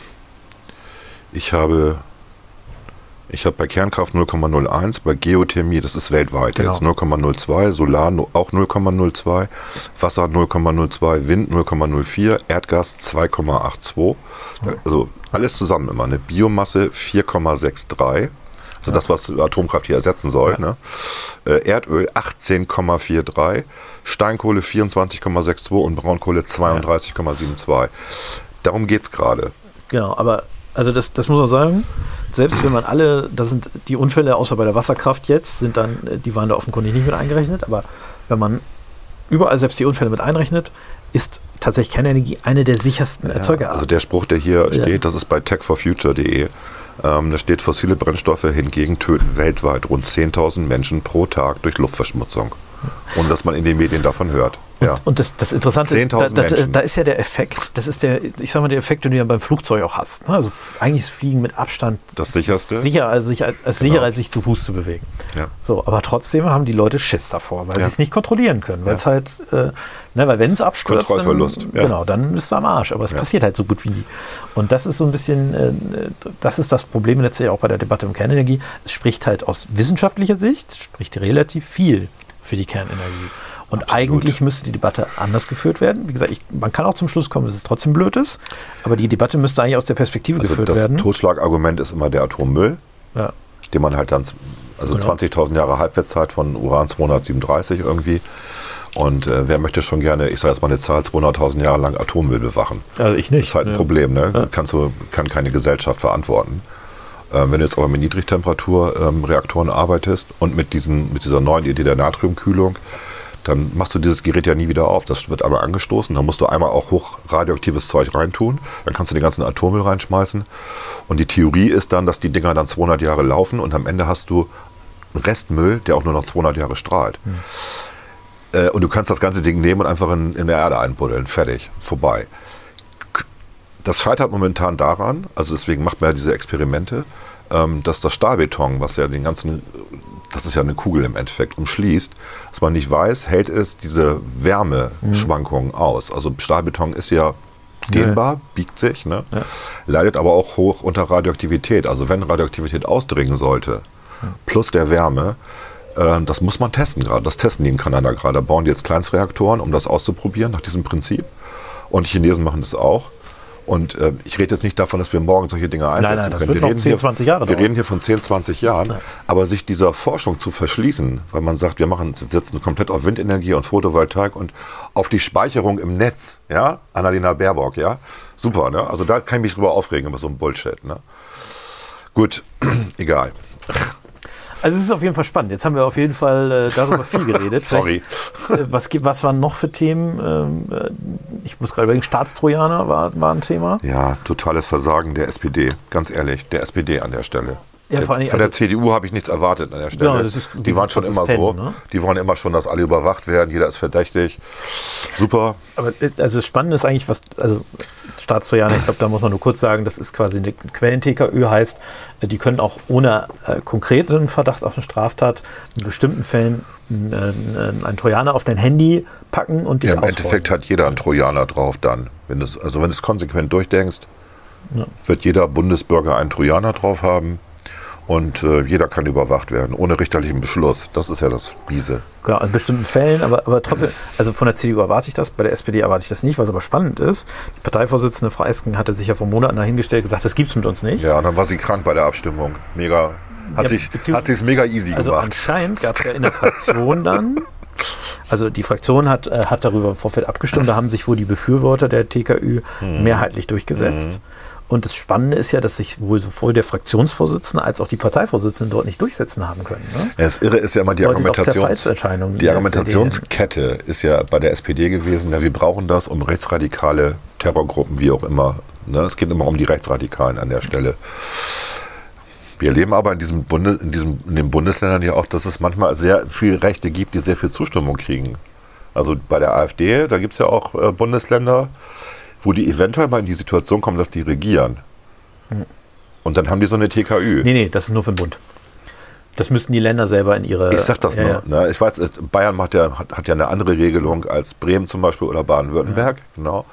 Speaker 2: ich habe, ich habe bei Kernkraft 0,01, bei Geothermie, das ist weltweit
Speaker 1: Genau.
Speaker 2: jetzt 0,02, Solar auch 0,02, Wasser 0,02, Wind 0,04, Erdgas 2,82. Da- Also alles zusammen immer eine Biomasse 4,63. Also das, was Atomkraft hier ersetzen soll.
Speaker 1: Ja.
Speaker 2: Ne? Äh, Erdöl 18,43, Steinkohle 24,62 und Braunkohle 32,72. Darum geht es gerade.
Speaker 1: Genau, aber also das, das muss man sagen. Selbst wenn man alle, das sind die Unfälle, außer bei der Wasserkraft jetzt, sind dann, äh, die waren da offenkundig nicht mit eingerechnet, aber wenn man überall selbst die Unfälle mit einrechnet, ist tatsächlich Kernenergie eine der sichersten Erzeugerarten.
Speaker 2: Also der Spruch, der hier
Speaker 1: Ja.
Speaker 2: steht, das ist bei techforfuture.de. Ähm, da steht, fossile Brennstoffe hingegen töten weltweit rund 10.000 Menschen pro Tag durch Luftverschmutzung. Und dass man in den Medien davon hört. Ja.
Speaker 1: Und das, das Interessante ist, da,
Speaker 2: 10.000
Speaker 1: da, da ist ja der Effekt, das ist der, ich sag mal, der Effekt, den du ja beim Flugzeug auch hast. Ne? Also eigentlich ist Fliegen mit Abstand
Speaker 2: Das sicherste.
Speaker 1: sicher, als, sich, als, als
Speaker 2: Genau.
Speaker 1: sicherer, als sich zu Fuß zu bewegen.
Speaker 2: Ja.
Speaker 1: So, aber trotzdem haben die Leute Schiss davor, weil
Speaker 2: Ja.
Speaker 1: sie es nicht kontrollieren können. Weil es halt, äh, ne, weil wenn es abstürzt, dann,
Speaker 2: Kontrollverlust, ja.
Speaker 1: genau, dann bist du am Arsch. Aber es passiert halt so gut wie nie. Und das ist so ein bisschen, äh, das ist das Problem letztlich auch bei der Debatte um Kernenergie. Es spricht halt aus wissenschaftlicher Sicht, spricht relativ viel für die Kernenergie. Und
Speaker 2: Absolut.
Speaker 1: eigentlich müsste die Debatte anders geführt werden. Wie gesagt, ich, man kann auch zum Schluss kommen, dass es trotzdem blöd ist, aber die Debatte müsste eigentlich aus der Perspektive
Speaker 2: Also
Speaker 1: geführt
Speaker 2: das
Speaker 1: werden.
Speaker 2: Totschlagargument ist immer der Atommüll,
Speaker 1: Ja.
Speaker 2: den man halt dann, also
Speaker 1: Genau.
Speaker 2: 20.000 Jahre Halbwertszeit von Uran 237 irgendwie. Und äh, wer möchte schon gerne, ich sage jetzt mal eine Zahl, 200.000 Jahre lang Atommüll bewachen?
Speaker 1: Also ich
Speaker 2: Das
Speaker 1: nicht.
Speaker 2: ist halt ein
Speaker 1: Ja.
Speaker 2: Problem, ne? Kannst du, kann keine Gesellschaft verantworten. Ähm, wenn du jetzt aber mit Niedrigtemperaturreaktoren ähm, arbeitest und mit, diesen, mit dieser neuen Idee der Natriumkühlung, dann machst du dieses Gerät ja nie wieder auf. Das wird aber angestoßen. Dann musst du einmal auch hochradioaktives Zeug reintun. Dann kannst du den ganzen Atommüll reinschmeißen. Und die Theorie ist dann, dass die Dinger dann 200 Jahre laufen und am Ende hast du Restmüll, der auch nur noch 200 Jahre strahlt. Äh, und du kannst das ganze Ding nehmen und einfach in, in der Erde einbuddeln. Fertig. Vorbei. Das scheitert momentan daran, also deswegen macht man ja diese Experimente, ähm, dass das Stahlbeton, was ja den ganzen, das ist ja eine Kugel im Endeffekt, umschließt, dass man nicht weiß, hält es diese Wärmeschwankungen aus. Also Stahlbeton ist ja dehnbar, biegt sich, ne? leidet aber auch hoch unter Radioaktivität. Also wenn Radioaktivität ausdringen sollte, plus der Wärme, äh, das muss man testen gerade. Das testen die in Kanada gerade. Da bauen die jetzt Kleinstreaktoren, um das auszuprobieren nach diesem Prinzip. Und die Chinesen machen das auch. Und äh, ich rede jetzt nicht davon, dass wir morgen solche Dinge einsetzen
Speaker 1: nein, das
Speaker 2: können.
Speaker 1: wird
Speaker 2: wir
Speaker 1: noch
Speaker 2: reden
Speaker 1: 10,
Speaker 2: hier,
Speaker 1: 20 Jahre
Speaker 2: Wir
Speaker 1: dauern.
Speaker 2: reden hier von 10, 20 Jahren. Aber sich dieser Forschung zu verschließen, weil man sagt, wir machen, setzen komplett auf Windenergie und Photovoltaik und auf die Speicherung im Netz, ja, Annalena Baerbock, ja, super, ne? Also da kann ich mich drüber aufregen über so ein Bullshit, ne? Gut, [CLEARS THROAT] egal.
Speaker 1: Also es ist auf jeden Fall spannend. Jetzt haben wir auf jeden Fall äh, darüber viel [LAUGHS] geredet.
Speaker 2: Sorry.
Speaker 1: Äh, was, was waren noch für Themen? Ähm, äh, ich muss gerade überlegen, Staatstrojaner war, war ein Thema.
Speaker 2: Ja, totales Versagen der SPD, ganz ehrlich, der SPD an der Stelle.
Speaker 1: Ja, vor allen Dingen,
Speaker 2: Von der
Speaker 1: also-
Speaker 2: CDU habe ich nichts erwartet an der Stelle.
Speaker 1: Ja, ist
Speaker 2: die waren schon immer so.
Speaker 1: ne?
Speaker 2: Die wollen immer schon, dass alle überwacht werden. Jeder ist verdächtig. Super.
Speaker 1: Aber äh, also das Spannende ist eigentlich, was, also Staatstrojaner, ich glaube, da muss man nur kurz sagen, das ist quasi eine Quellen-TKÖ heißt, äh, die können auch ohne äh, konkreten Verdacht auf eine Straftat in bestimmten Fällen einen, einen, Trojaner auf dein Handy packen und dich
Speaker 2: Ja, Im
Speaker 1: ausrollen.
Speaker 2: Endeffekt hat jeder einen Trojaner drauf dann. Wenn das, also wenn du es konsequent durchdenkst, wird jeder Bundesbürger einen Trojaner drauf haben. Und äh, jeder kann überwacht werden, ohne richterlichen Beschluss. Das ist ja das Biese.
Speaker 1: Ja, in bestimmten Fällen, aber, aber trotzdem, also von der CDU erwarte ich das, bei der SPD erwarte ich das nicht, was aber spannend ist. Die Parteivorsitzende Frau Esken hatte sich ja vor Monaten dahingestellt gesagt, das gibt's mit uns nicht.
Speaker 2: Ja, und dann war sie krank bei der Abstimmung. Mega. Hat
Speaker 1: Ja,
Speaker 2: sich hat sich's mega easy
Speaker 1: Also
Speaker 2: gemacht.
Speaker 1: anscheinend gab es ja in der Fraktion dann, also die Fraktion hat, äh, hat darüber im Vorfeld abgestimmt, da haben sich wohl die Befürworter der TKÜ
Speaker 2: Mhm.
Speaker 1: mehrheitlich durchgesetzt. Und das Spannende ist ja, dass sich wohl sowohl der Fraktionsvorsitzende als auch die Parteivorsitzende dort nicht durchsetzen haben können. Ne?
Speaker 2: Ja, Das Irre ist ja immer die
Speaker 1: Deutet auf
Speaker 2: Argumentation.
Speaker 1: Zerfallserscheinungen
Speaker 2: Die
Speaker 1: der
Speaker 2: Argumentationskette ist ja bei der SPD gewesen, ja, wir brauchen das, um rechtsradikale Terrorgruppen, wie auch immer. Ne? Es geht immer um die Rechtsradikalen an der Stelle. Wir erleben aber in, diesem Bunde, in, diesem, in den Bundesländern ja auch, dass es manchmal sehr viel Rechte gibt, die sehr viel Zustimmung kriegen. Also bei der AfD, da gibt es ja auch äh, Bundesländer, wo die eventuell mal in die Situation kommen, dass die regieren. Und dann haben die so eine TKÜ.
Speaker 1: Nee, nee, das ist nur für den Bund. Das müssten die Länder selber in ihre.
Speaker 2: Ich sag das
Speaker 1: ja,
Speaker 2: nur.
Speaker 1: ja.
Speaker 2: Ne? Ich weiß, Bayern macht ja, hat, hat ja eine andere Regelung als Bremen zum Beispiel oder Baden-Württemberg. Genau.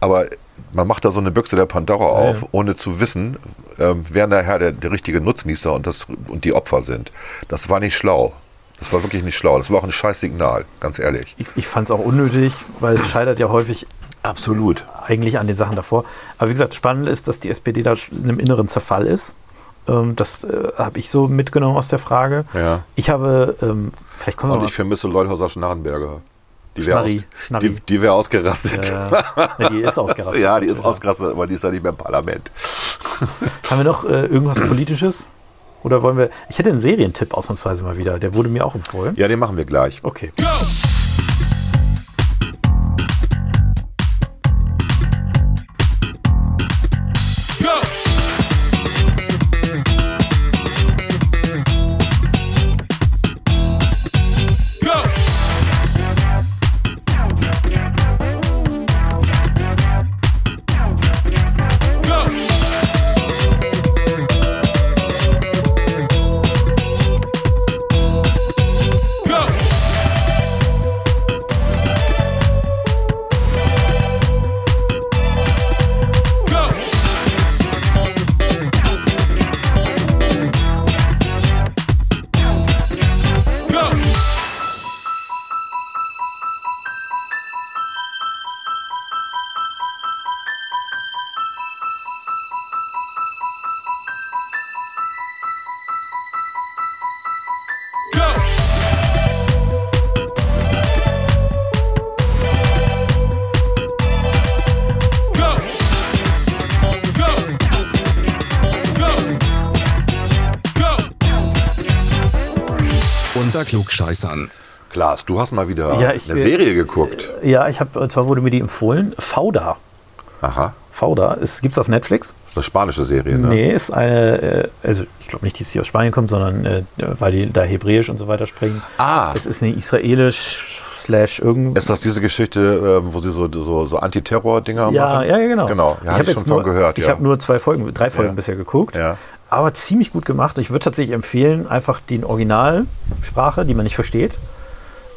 Speaker 2: Aber man macht da so eine Büchse der Pandora auf, ohne zu wissen, ähm, wer nachher der, der richtige Nutznießer und, das, und die Opfer sind. Das war nicht schlau. Das war wirklich nicht schlau. Das war auch ein scheiß Signal, ganz ehrlich.
Speaker 1: Ich, ich fand es auch unnötig, weil es scheitert ja häufig
Speaker 2: Absolut.
Speaker 1: eigentlich an den Sachen davor. Aber wie gesagt, spannend ist, dass die SPD da in einem inneren Zerfall ist. Ähm, das äh, habe ich so mitgenommen aus der Frage.
Speaker 2: Ja.
Speaker 1: Ich habe, ähm, vielleicht kommen wir
Speaker 2: Und
Speaker 1: mal.
Speaker 2: ich vermisse Leuthauser Schnarrenberger. Die wäre aus, die, die wär ausgerastet.
Speaker 1: Äh, ja, die ist ausgerastet. [LAUGHS]
Speaker 2: ja, die ist ausgerastet, aber die ist ja nicht mehr im Parlament. [LAUGHS]
Speaker 1: Haben wir noch äh, irgendwas [CLEARS THROAT] Politisches? Oder wollen wir. Ich hätte einen Serientipp ausnahmsweise mal wieder. Der wurde mir auch empfohlen.
Speaker 2: Ja, den machen wir gleich.
Speaker 1: Okay.
Speaker 3: Unter Klugscheißern.
Speaker 2: Klaas, du hast mal wieder
Speaker 1: Ja, ich
Speaker 2: eine Serie geguckt.
Speaker 1: Ja, ich habe, zwar wurde mir die empfohlen. Fauda.
Speaker 2: Aha.
Speaker 1: Fauda. Es gibt es auf Netflix.
Speaker 2: Das ist eine spanische Serie, ne?
Speaker 1: Nee, ist eine, äh, also ich glaube nicht, dass sie aus Spanien kommt, sondern äh, weil die da Hebräisch und so weiter sprechen.
Speaker 2: Ah.
Speaker 1: Es ist eine israelisch slash irgend.
Speaker 2: Ist das diese Geschichte, ähm, wo sie so, so, so Antiterror-Dinger
Speaker 1: Ja,
Speaker 2: machen?
Speaker 1: ja, ja, genau.
Speaker 2: Genau, ja,
Speaker 1: ich
Speaker 2: hab
Speaker 1: habe
Speaker 2: ich schon von gehört.
Speaker 1: Ich
Speaker 2: ja.
Speaker 1: habe nur zwei Folgen, drei Folgen
Speaker 2: Ja.
Speaker 1: bisher geguckt.
Speaker 2: Ja.
Speaker 1: Aber ziemlich gut gemacht. Ich würde tatsächlich empfehlen, einfach die Originalsprache, die man nicht versteht,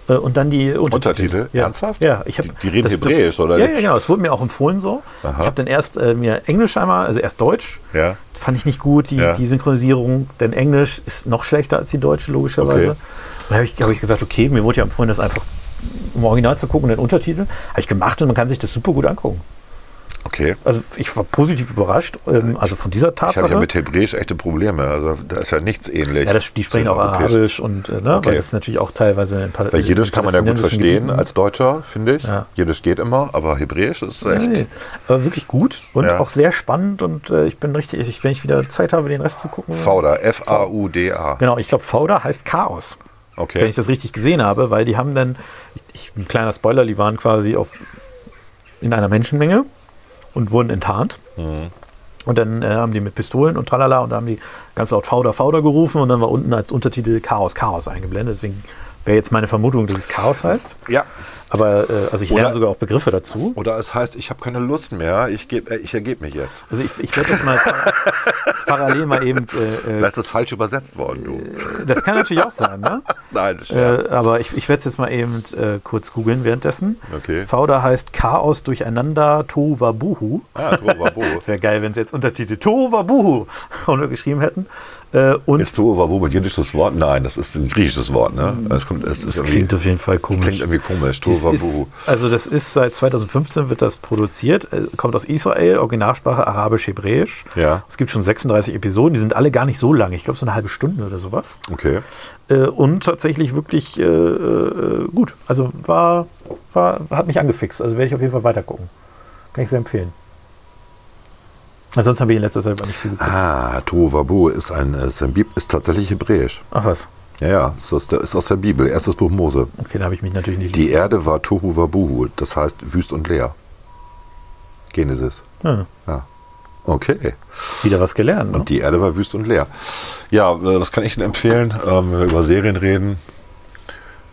Speaker 1: äh, und dann die Untertitel.
Speaker 2: Untertitel?
Speaker 1: Ja.
Speaker 2: Ernsthaft?
Speaker 1: Ja, ich habe.
Speaker 2: Die- die reden Hebräisch, oder
Speaker 1: Ja, ja, genau. Es wurde mir auch empfohlen so.
Speaker 2: Aha.
Speaker 1: Ich habe dann erst äh, mir Englisch einmal, also erst Deutsch.
Speaker 2: Ja.
Speaker 1: Fand ich nicht gut, die,
Speaker 2: Ja.
Speaker 1: die Synchronisierung, denn Englisch ist noch schlechter als die deutsche, logischerweise.
Speaker 2: Okay.
Speaker 1: Und da habe ich, hab ich gesagt, okay, mir wurde ja empfohlen, das einfach im Original zu gucken, den Untertitel. Habe ich gemacht und man kann sich das super gut angucken.
Speaker 2: Okay.
Speaker 1: Also ich war positiv überrascht, ähm, also von dieser
Speaker 2: Ich habe
Speaker 1: Tatsache.
Speaker 2: ja mit Hebräisch echte Probleme. Also da ist ja nichts ähnlich.
Speaker 1: ja, das, die sprechen auch
Speaker 2: Europäisch.
Speaker 1: Arabisch und äh, ne,
Speaker 2: Okay.
Speaker 1: weil das ist natürlich auch teilweise in Pal
Speaker 2: Bei Jiddisch kann man ja gut verstehen
Speaker 1: Gebieten.
Speaker 2: als Deutscher, finde ich.
Speaker 1: Ja.
Speaker 2: Jiddisch geht immer, aber Hebräisch ist echt.
Speaker 1: Nee, aber wirklich gut und
Speaker 2: Ja.
Speaker 1: auch sehr spannend und äh, ich bin richtig, ich, wenn ich wieder Zeit habe, den Rest zu gucken.
Speaker 2: Fauda, F-A-U-D-A.
Speaker 1: Genau, ich glaube, Fauda heißt Chaos. wenn
Speaker 2: Okay.
Speaker 1: ich das richtig gesehen habe, weil die haben dann, ich, ich, ein kleiner Spoiler, die waren quasi auf, in einer Menschenmenge und wurden enttarnt. Und dann äh, haben die mit Pistolen und tralala und da haben die ganz laut Fauder, Fauder gerufen und dann war unten als Untertitel Chaos, Chaos eingeblendet. Deswegen wäre jetzt meine Vermutung, dass es Chaos heißt.
Speaker 2: Ja.
Speaker 1: Aber äh, also ich
Speaker 2: Oder-
Speaker 1: lerne sogar auch Begriffe dazu.
Speaker 2: Oder es heißt, ich habe keine Lust mehr, ich, geb, äh, ich ergebe mich jetzt.
Speaker 1: Also ich, ich werde das mal par- [LAUGHS] parallel mal eben. Äh, äh,
Speaker 2: Das ist falsch übersetzt worden, du.
Speaker 1: das kann natürlich auch sein, ne? [LAUGHS]
Speaker 2: Nein, Scherz.
Speaker 1: Äh, aber ich, ich werde es jetzt mal eben äh, kurz googeln währenddessen.
Speaker 2: Okay.
Speaker 1: Fauda heißt Chaos durcheinander Tohuwabuhu.
Speaker 2: ah, Tohuwabohu.
Speaker 1: Das [LAUGHS] wäre geil, wenn sie jetzt Untertitel Tohuwabuhu geschrieben hätten. Äh, und
Speaker 2: Ist Tohuwabohu ein jiddisches Wort? Nein, das ist ein griechisches Wort, ne? Es, kommt, es,
Speaker 1: das klingt auf jeden Fall komisch.
Speaker 2: klingt irgendwie komisch, Tohuwabohu.
Speaker 1: ist, also das ist seit 2015 wird das produziert, äh, kommt aus Israel, Originalsprache Arabisch-Hebräisch.
Speaker 2: Ja.
Speaker 1: Es gibt schon 36 Episoden, die sind alle gar nicht so lang, ich glaube so eine halbe Stunde oder sowas.
Speaker 2: Okay.
Speaker 1: Äh, und tatsächlich wirklich äh, äh, gut. Also war, war, hat mich angefixt. Also werde ich auf jeden Fall weiter gucken. Kann ich sehr empfehlen. Ansonsten habe ich in letzter Zeit aber nicht viel geguckt.
Speaker 2: Ah, Tohuwabohu ist, ein, ist, ein Bib, ist tatsächlich hebräisch.
Speaker 1: Ach was.
Speaker 2: Ja, ja, ist aus, der, ist aus der Bibel, erstes Buch Mose.
Speaker 1: Okay, da habe ich mich natürlich nicht.
Speaker 2: Die Erde war Tohuwabohu, das heißt wüst und leer. Genesis.
Speaker 1: Ja,
Speaker 2: Ja. Okay.
Speaker 1: wieder was gelernt. Ne?
Speaker 2: Und die Erde war wüst und leer. Ja, äh, was kann ich denn empfehlen, ähm, wenn wir über Serien reden?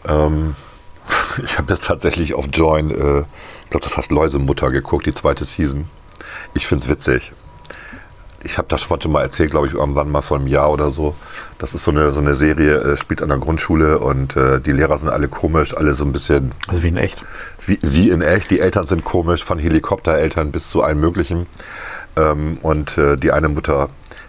Speaker 2: Ähm, [LAUGHS] ich habe jetzt tatsächlich auf Join, äh, ich glaube, das heißt Läusemutter geguckt, die zweite Season. Ich finde es witzig. Ich habe das schon mal erzählt, glaube ich, irgendwann mal vor einem Jahr oder so. Das ist so eine, so eine Serie, äh, spielt an der Grundschule und äh, die Lehrer sind alle komisch, alle so ein bisschen
Speaker 1: Also wie in echt.
Speaker 2: wie, wie in echt. Die Eltern sind komisch, von Helikoptereltern bis zu allem Möglichen. Ähm, und äh, die eine Mutter,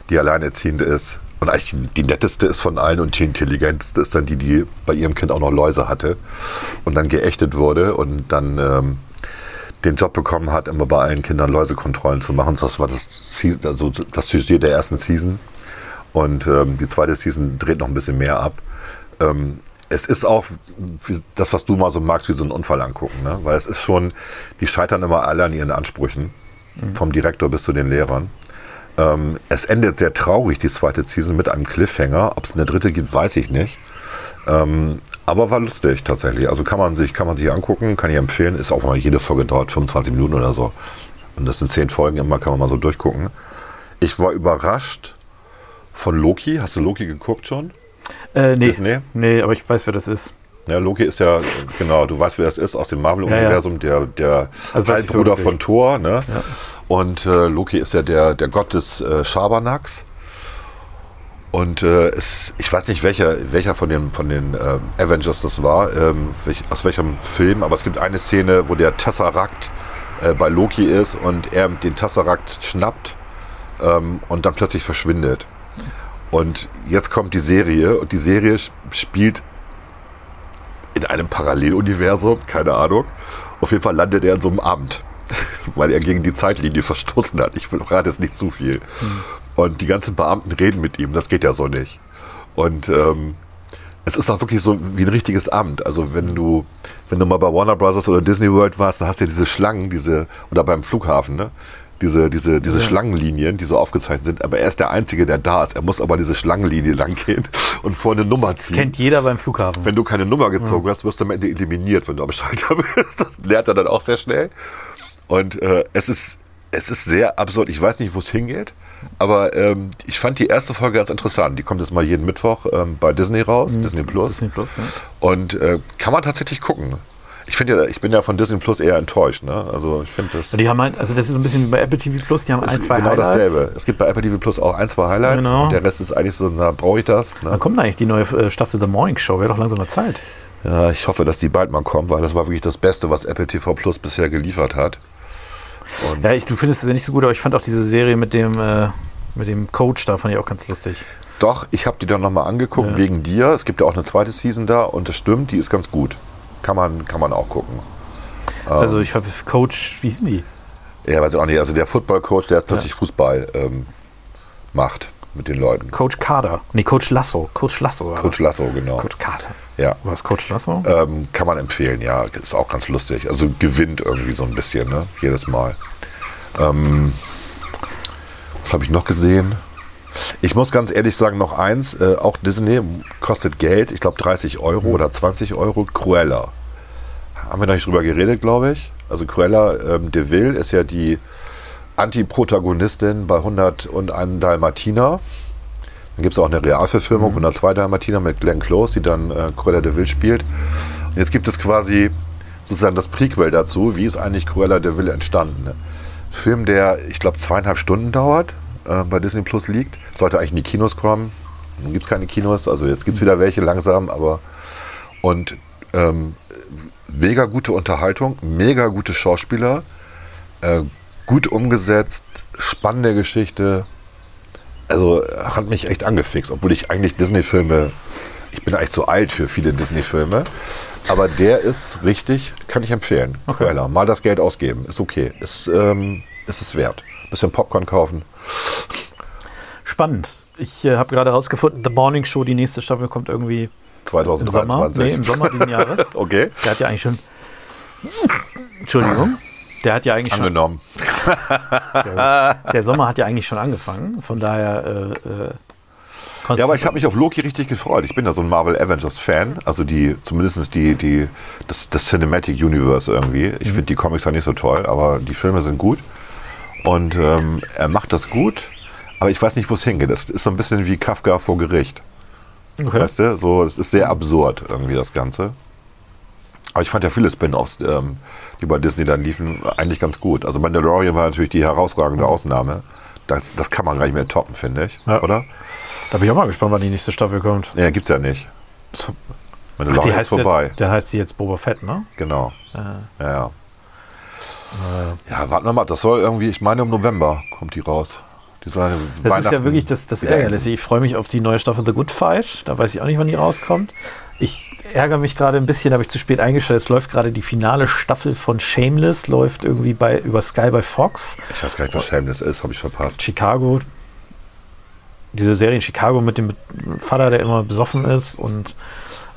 Speaker 2: die alleinerziehende ist, und eigentlich die netteste ist von allen und die intelligenteste ist dann die, die bei ihrem Kind auch noch Läuse hatte und dann geächtet wurde und dann ähm, den Job bekommen hat, immer bei allen Kindern Läusekontrollen zu machen. Das war das, Season, also das Sujet der ersten Season. Und ähm, die zweite Season dreht noch ein bisschen mehr ab. Ähm, es ist auch wie das, was du mal so magst, wie so einen Unfall angucken. Ne? Weil es ist schon, die scheitern immer alle an ihren Ansprüchen. Vom Direktor bis zu den Lehrern. Ähm, es endet sehr traurig, die zweite Season, mit einem Cliffhanger. Ob es eine dritte gibt, weiß ich nicht. Ähm, aber war lustig tatsächlich. Also kann man sich, kann man sich angucken, kann ich empfehlen. Ist auch mal jede Folge dauert 25 Minuten oder so. Und das sind zehn Folgen immer, kann man mal so durchgucken. Ich war überrascht von Loki. Hast du Loki geguckt schon?
Speaker 1: Äh, nee.
Speaker 2: Disney?
Speaker 1: Nee, aber ich weiß, wer das ist.
Speaker 2: Ja, Loki ist ja, genau, du weißt, wer das ist, aus dem Marvel-Universum, der, der
Speaker 1: Also so
Speaker 2: Halbbruder
Speaker 1: wirklich.
Speaker 2: von Thor. Ne? Und äh, Loki ist ja der, der Gott des äh, Schabernacks. Und äh, es, ich weiß nicht, welcher, welcher von den, von den ähm, Avengers das war, ähm, welch, aus welchem Film, aber es gibt eine Szene, wo der Tesseract äh, bei Loki ist und er den Tesseract schnappt ähm, und dann plötzlich verschwindet. Und jetzt kommt die Serie und die Serie sp- spielt in einem Paralleluniversum, keine Ahnung. Auf jeden Fall landet er in so einem Amt, [LAUGHS] weil er gegen die Zeitlinie verstoßen hat. Ich verrate jetzt nicht zu viel. Und die ganzen Beamten reden mit ihm, das geht ja so nicht. Und ähm, es ist auch wirklich so wie ein richtiges Amt. Also wenn du, wenn du mal bei Warner Brothers oder Disney World warst, dann hast du ja diese Schlangen, diese, oder beim Flughafen, ne? Diese, diese, diese Schlangenlinien, die so aufgezeichnet sind, aber er ist der Einzige, der da ist. Er muss aber diese Schlangenlinie [LAUGHS] lang gehen und vor eine Nummer ziehen.
Speaker 1: Kennt jeder beim Flughafen.
Speaker 2: Wenn du keine Nummer gezogen hast, wirst du am Ende eliminiert, wenn du am Schalter [LAUGHS] bist. Das lernt er dann auch sehr schnell. Und äh, es, ist, es ist sehr absurd. Ich weiß nicht, wo es hingeht, aber ähm, ich fand die erste Folge ganz interessant. Die kommt jetzt mal jeden Mittwoch ähm, bei Disney raus, Disney Plus.
Speaker 1: Disney Plus, ja.
Speaker 2: Und äh, kann man tatsächlich gucken. Ich finde ja, ich bin ja von Disney Plus eher enttäuscht. Ne? Also ich finde das.
Speaker 1: Die haben halt, also das ist so ein bisschen wie bei Apple TV Plus, die haben ein, zwei
Speaker 2: genau
Speaker 1: Highlights.
Speaker 2: dasselbe. Es gibt bei Apple TV Plus auch ein, zwei Highlights.
Speaker 1: Genau.
Speaker 2: Und der Rest ist eigentlich so, na, brauche ich das? Ne?
Speaker 1: Wann kommt eigentlich die neue äh, Staffel The Morning Show? Wäre doch langsam mal Zeit.
Speaker 2: Ja, ich hoffe, dass die bald mal kommt, weil das war wirklich das Beste, was Apple TV Plus bisher geliefert hat.
Speaker 1: Ja, ich, du findest es ja nicht so gut, aber ich fand auch diese Serie mit dem, äh, mit dem Coach da, fand ich auch ganz lustig.
Speaker 2: Doch, ich habe die dann nochmal angeguckt
Speaker 1: Ja.
Speaker 2: wegen dir. Es gibt ja auch eine zweite Season da und das stimmt, die ist ganz gut. Kann man, kann man auch gucken.
Speaker 1: Also ich habe Coach, wie hießen die?
Speaker 2: Ja, weiß ich auch nicht. Also der Football-Coach, der jetzt plötzlich Fußball ähm, macht mit den Leuten.
Speaker 1: Coach Kader. Nee, Coach Lasso. Coach Lasso
Speaker 2: Coach. Lasso, genau.
Speaker 1: Coach Kader.
Speaker 2: Ja.
Speaker 1: War es Coach Lasso?
Speaker 2: Ähm, kann man empfehlen, ja. Ist auch ganz lustig. Also gewinnt irgendwie so ein bisschen, ne? Jedes Mal. Ähm, was habe ich noch gesehen? Ich muss ganz ehrlich sagen, noch eins, äh, auch Disney kostet Geld, ich glaube 30 Euro oder 20 Euro, Cruella. Haben wir noch nicht drüber geredet, glaube ich. Also Cruella ähm, de Vil ist ja die Antiprotagonistin bei 100 und einen Dalmatiner. Dann gibt es auch eine Realverfilmung, 102 Dalmatiner mit Glenn Close, die dann äh, Cruella de Vil spielt. Und jetzt gibt es quasi sozusagen das Prequel dazu, wie ist eigentlich Cruella de Vil entstanden. Ne? Film, der, ich glaube, zweieinhalb Stunden dauert, äh, bei Disney Plus liegt. Sollte eigentlich in die Kinos kommen. Nun gibt es keine Kinos, also jetzt gibt es wieder welche langsam, aber und ähm, mega gute Unterhaltung, mega gute Schauspieler, äh, gut umgesetzt, spannende Geschichte. Also hat mich echt angefixt, obwohl ich eigentlich Disney-Filme, ich bin eigentlich zu alt für viele Disney-Filme, aber der ist richtig, kann ich empfehlen.
Speaker 1: Okay.
Speaker 2: Cruella. Mal das Geld ausgeben, ist okay, ist, ähm, ist es wert. Bisschen Popcorn kaufen.
Speaker 1: Spannend. Ich äh, habe gerade herausgefunden, The Morning Show, die nächste Staffel kommt irgendwie im Sommer.
Speaker 2: 2023.
Speaker 1: Nee, im Sommer diesen [LAUGHS] Jahres.
Speaker 2: Okay,
Speaker 1: Der hat ja eigentlich schon. Entschuldigung. Der hat ja eigentlich schon.
Speaker 2: angenommen. [LAUGHS]
Speaker 1: Der Sommer hat ja eigentlich schon angefangen. Von daher. Äh, äh,
Speaker 2: Ja, aber ich habe mich auf Loki richtig gefreut. Ich bin ja so ein Marvel Avengers Fan, also die zumindest die die das, das Cinematic Universe irgendwie. Ich finde die Comics ja nicht so toll, aber die Filme sind gut und ähm, er macht das gut. Aber ich weiß nicht, wo es hingeht. Das ist so ein bisschen wie Kafka vor Gericht.
Speaker 1: okay.
Speaker 2: Weißt du? So, es ist sehr absurd irgendwie das Ganze. Aber ich fand ja viele Spin-offs, ähm, die bei Disney dann liefen, eigentlich ganz gut. Also Mandalorian war natürlich die herausragende Ausnahme. Das, das kann man gar nicht mehr toppen, finde ich.
Speaker 1: Ja.
Speaker 2: Oder?
Speaker 1: Da bin ich auch mal gespannt, wann die nächste Staffel kommt.
Speaker 2: Nee, gibt's ja nicht.
Speaker 1: So- Ach,
Speaker 2: Mandalorian
Speaker 1: die
Speaker 2: ist
Speaker 1: heißt
Speaker 2: vorbei.
Speaker 1: Ja, dann heißt sie jetzt Boba Fett, ne?
Speaker 2: Genau. Ja, ja. Ja, warten wir mal. Das soll irgendwie, ich meine, im November kommt die raus. Die soll
Speaker 1: Das ist ja wirklich das, das. Ärgerliche. Ich freue mich auf die neue Staffel The Good Fight. Da weiß ich auch nicht, wann die rauskommt. Ich ärgere mich gerade ein bisschen, habe ich zu spät eingestellt. Es läuft gerade die finale Staffel von Shameless, läuft irgendwie bei, über Sky bei Fox.
Speaker 2: Ich weiß gar nicht, was Shameless ist, habe ich verpasst.
Speaker 1: Chicago. Diese Serie in Chicago mit dem Vater, der immer besoffen ist und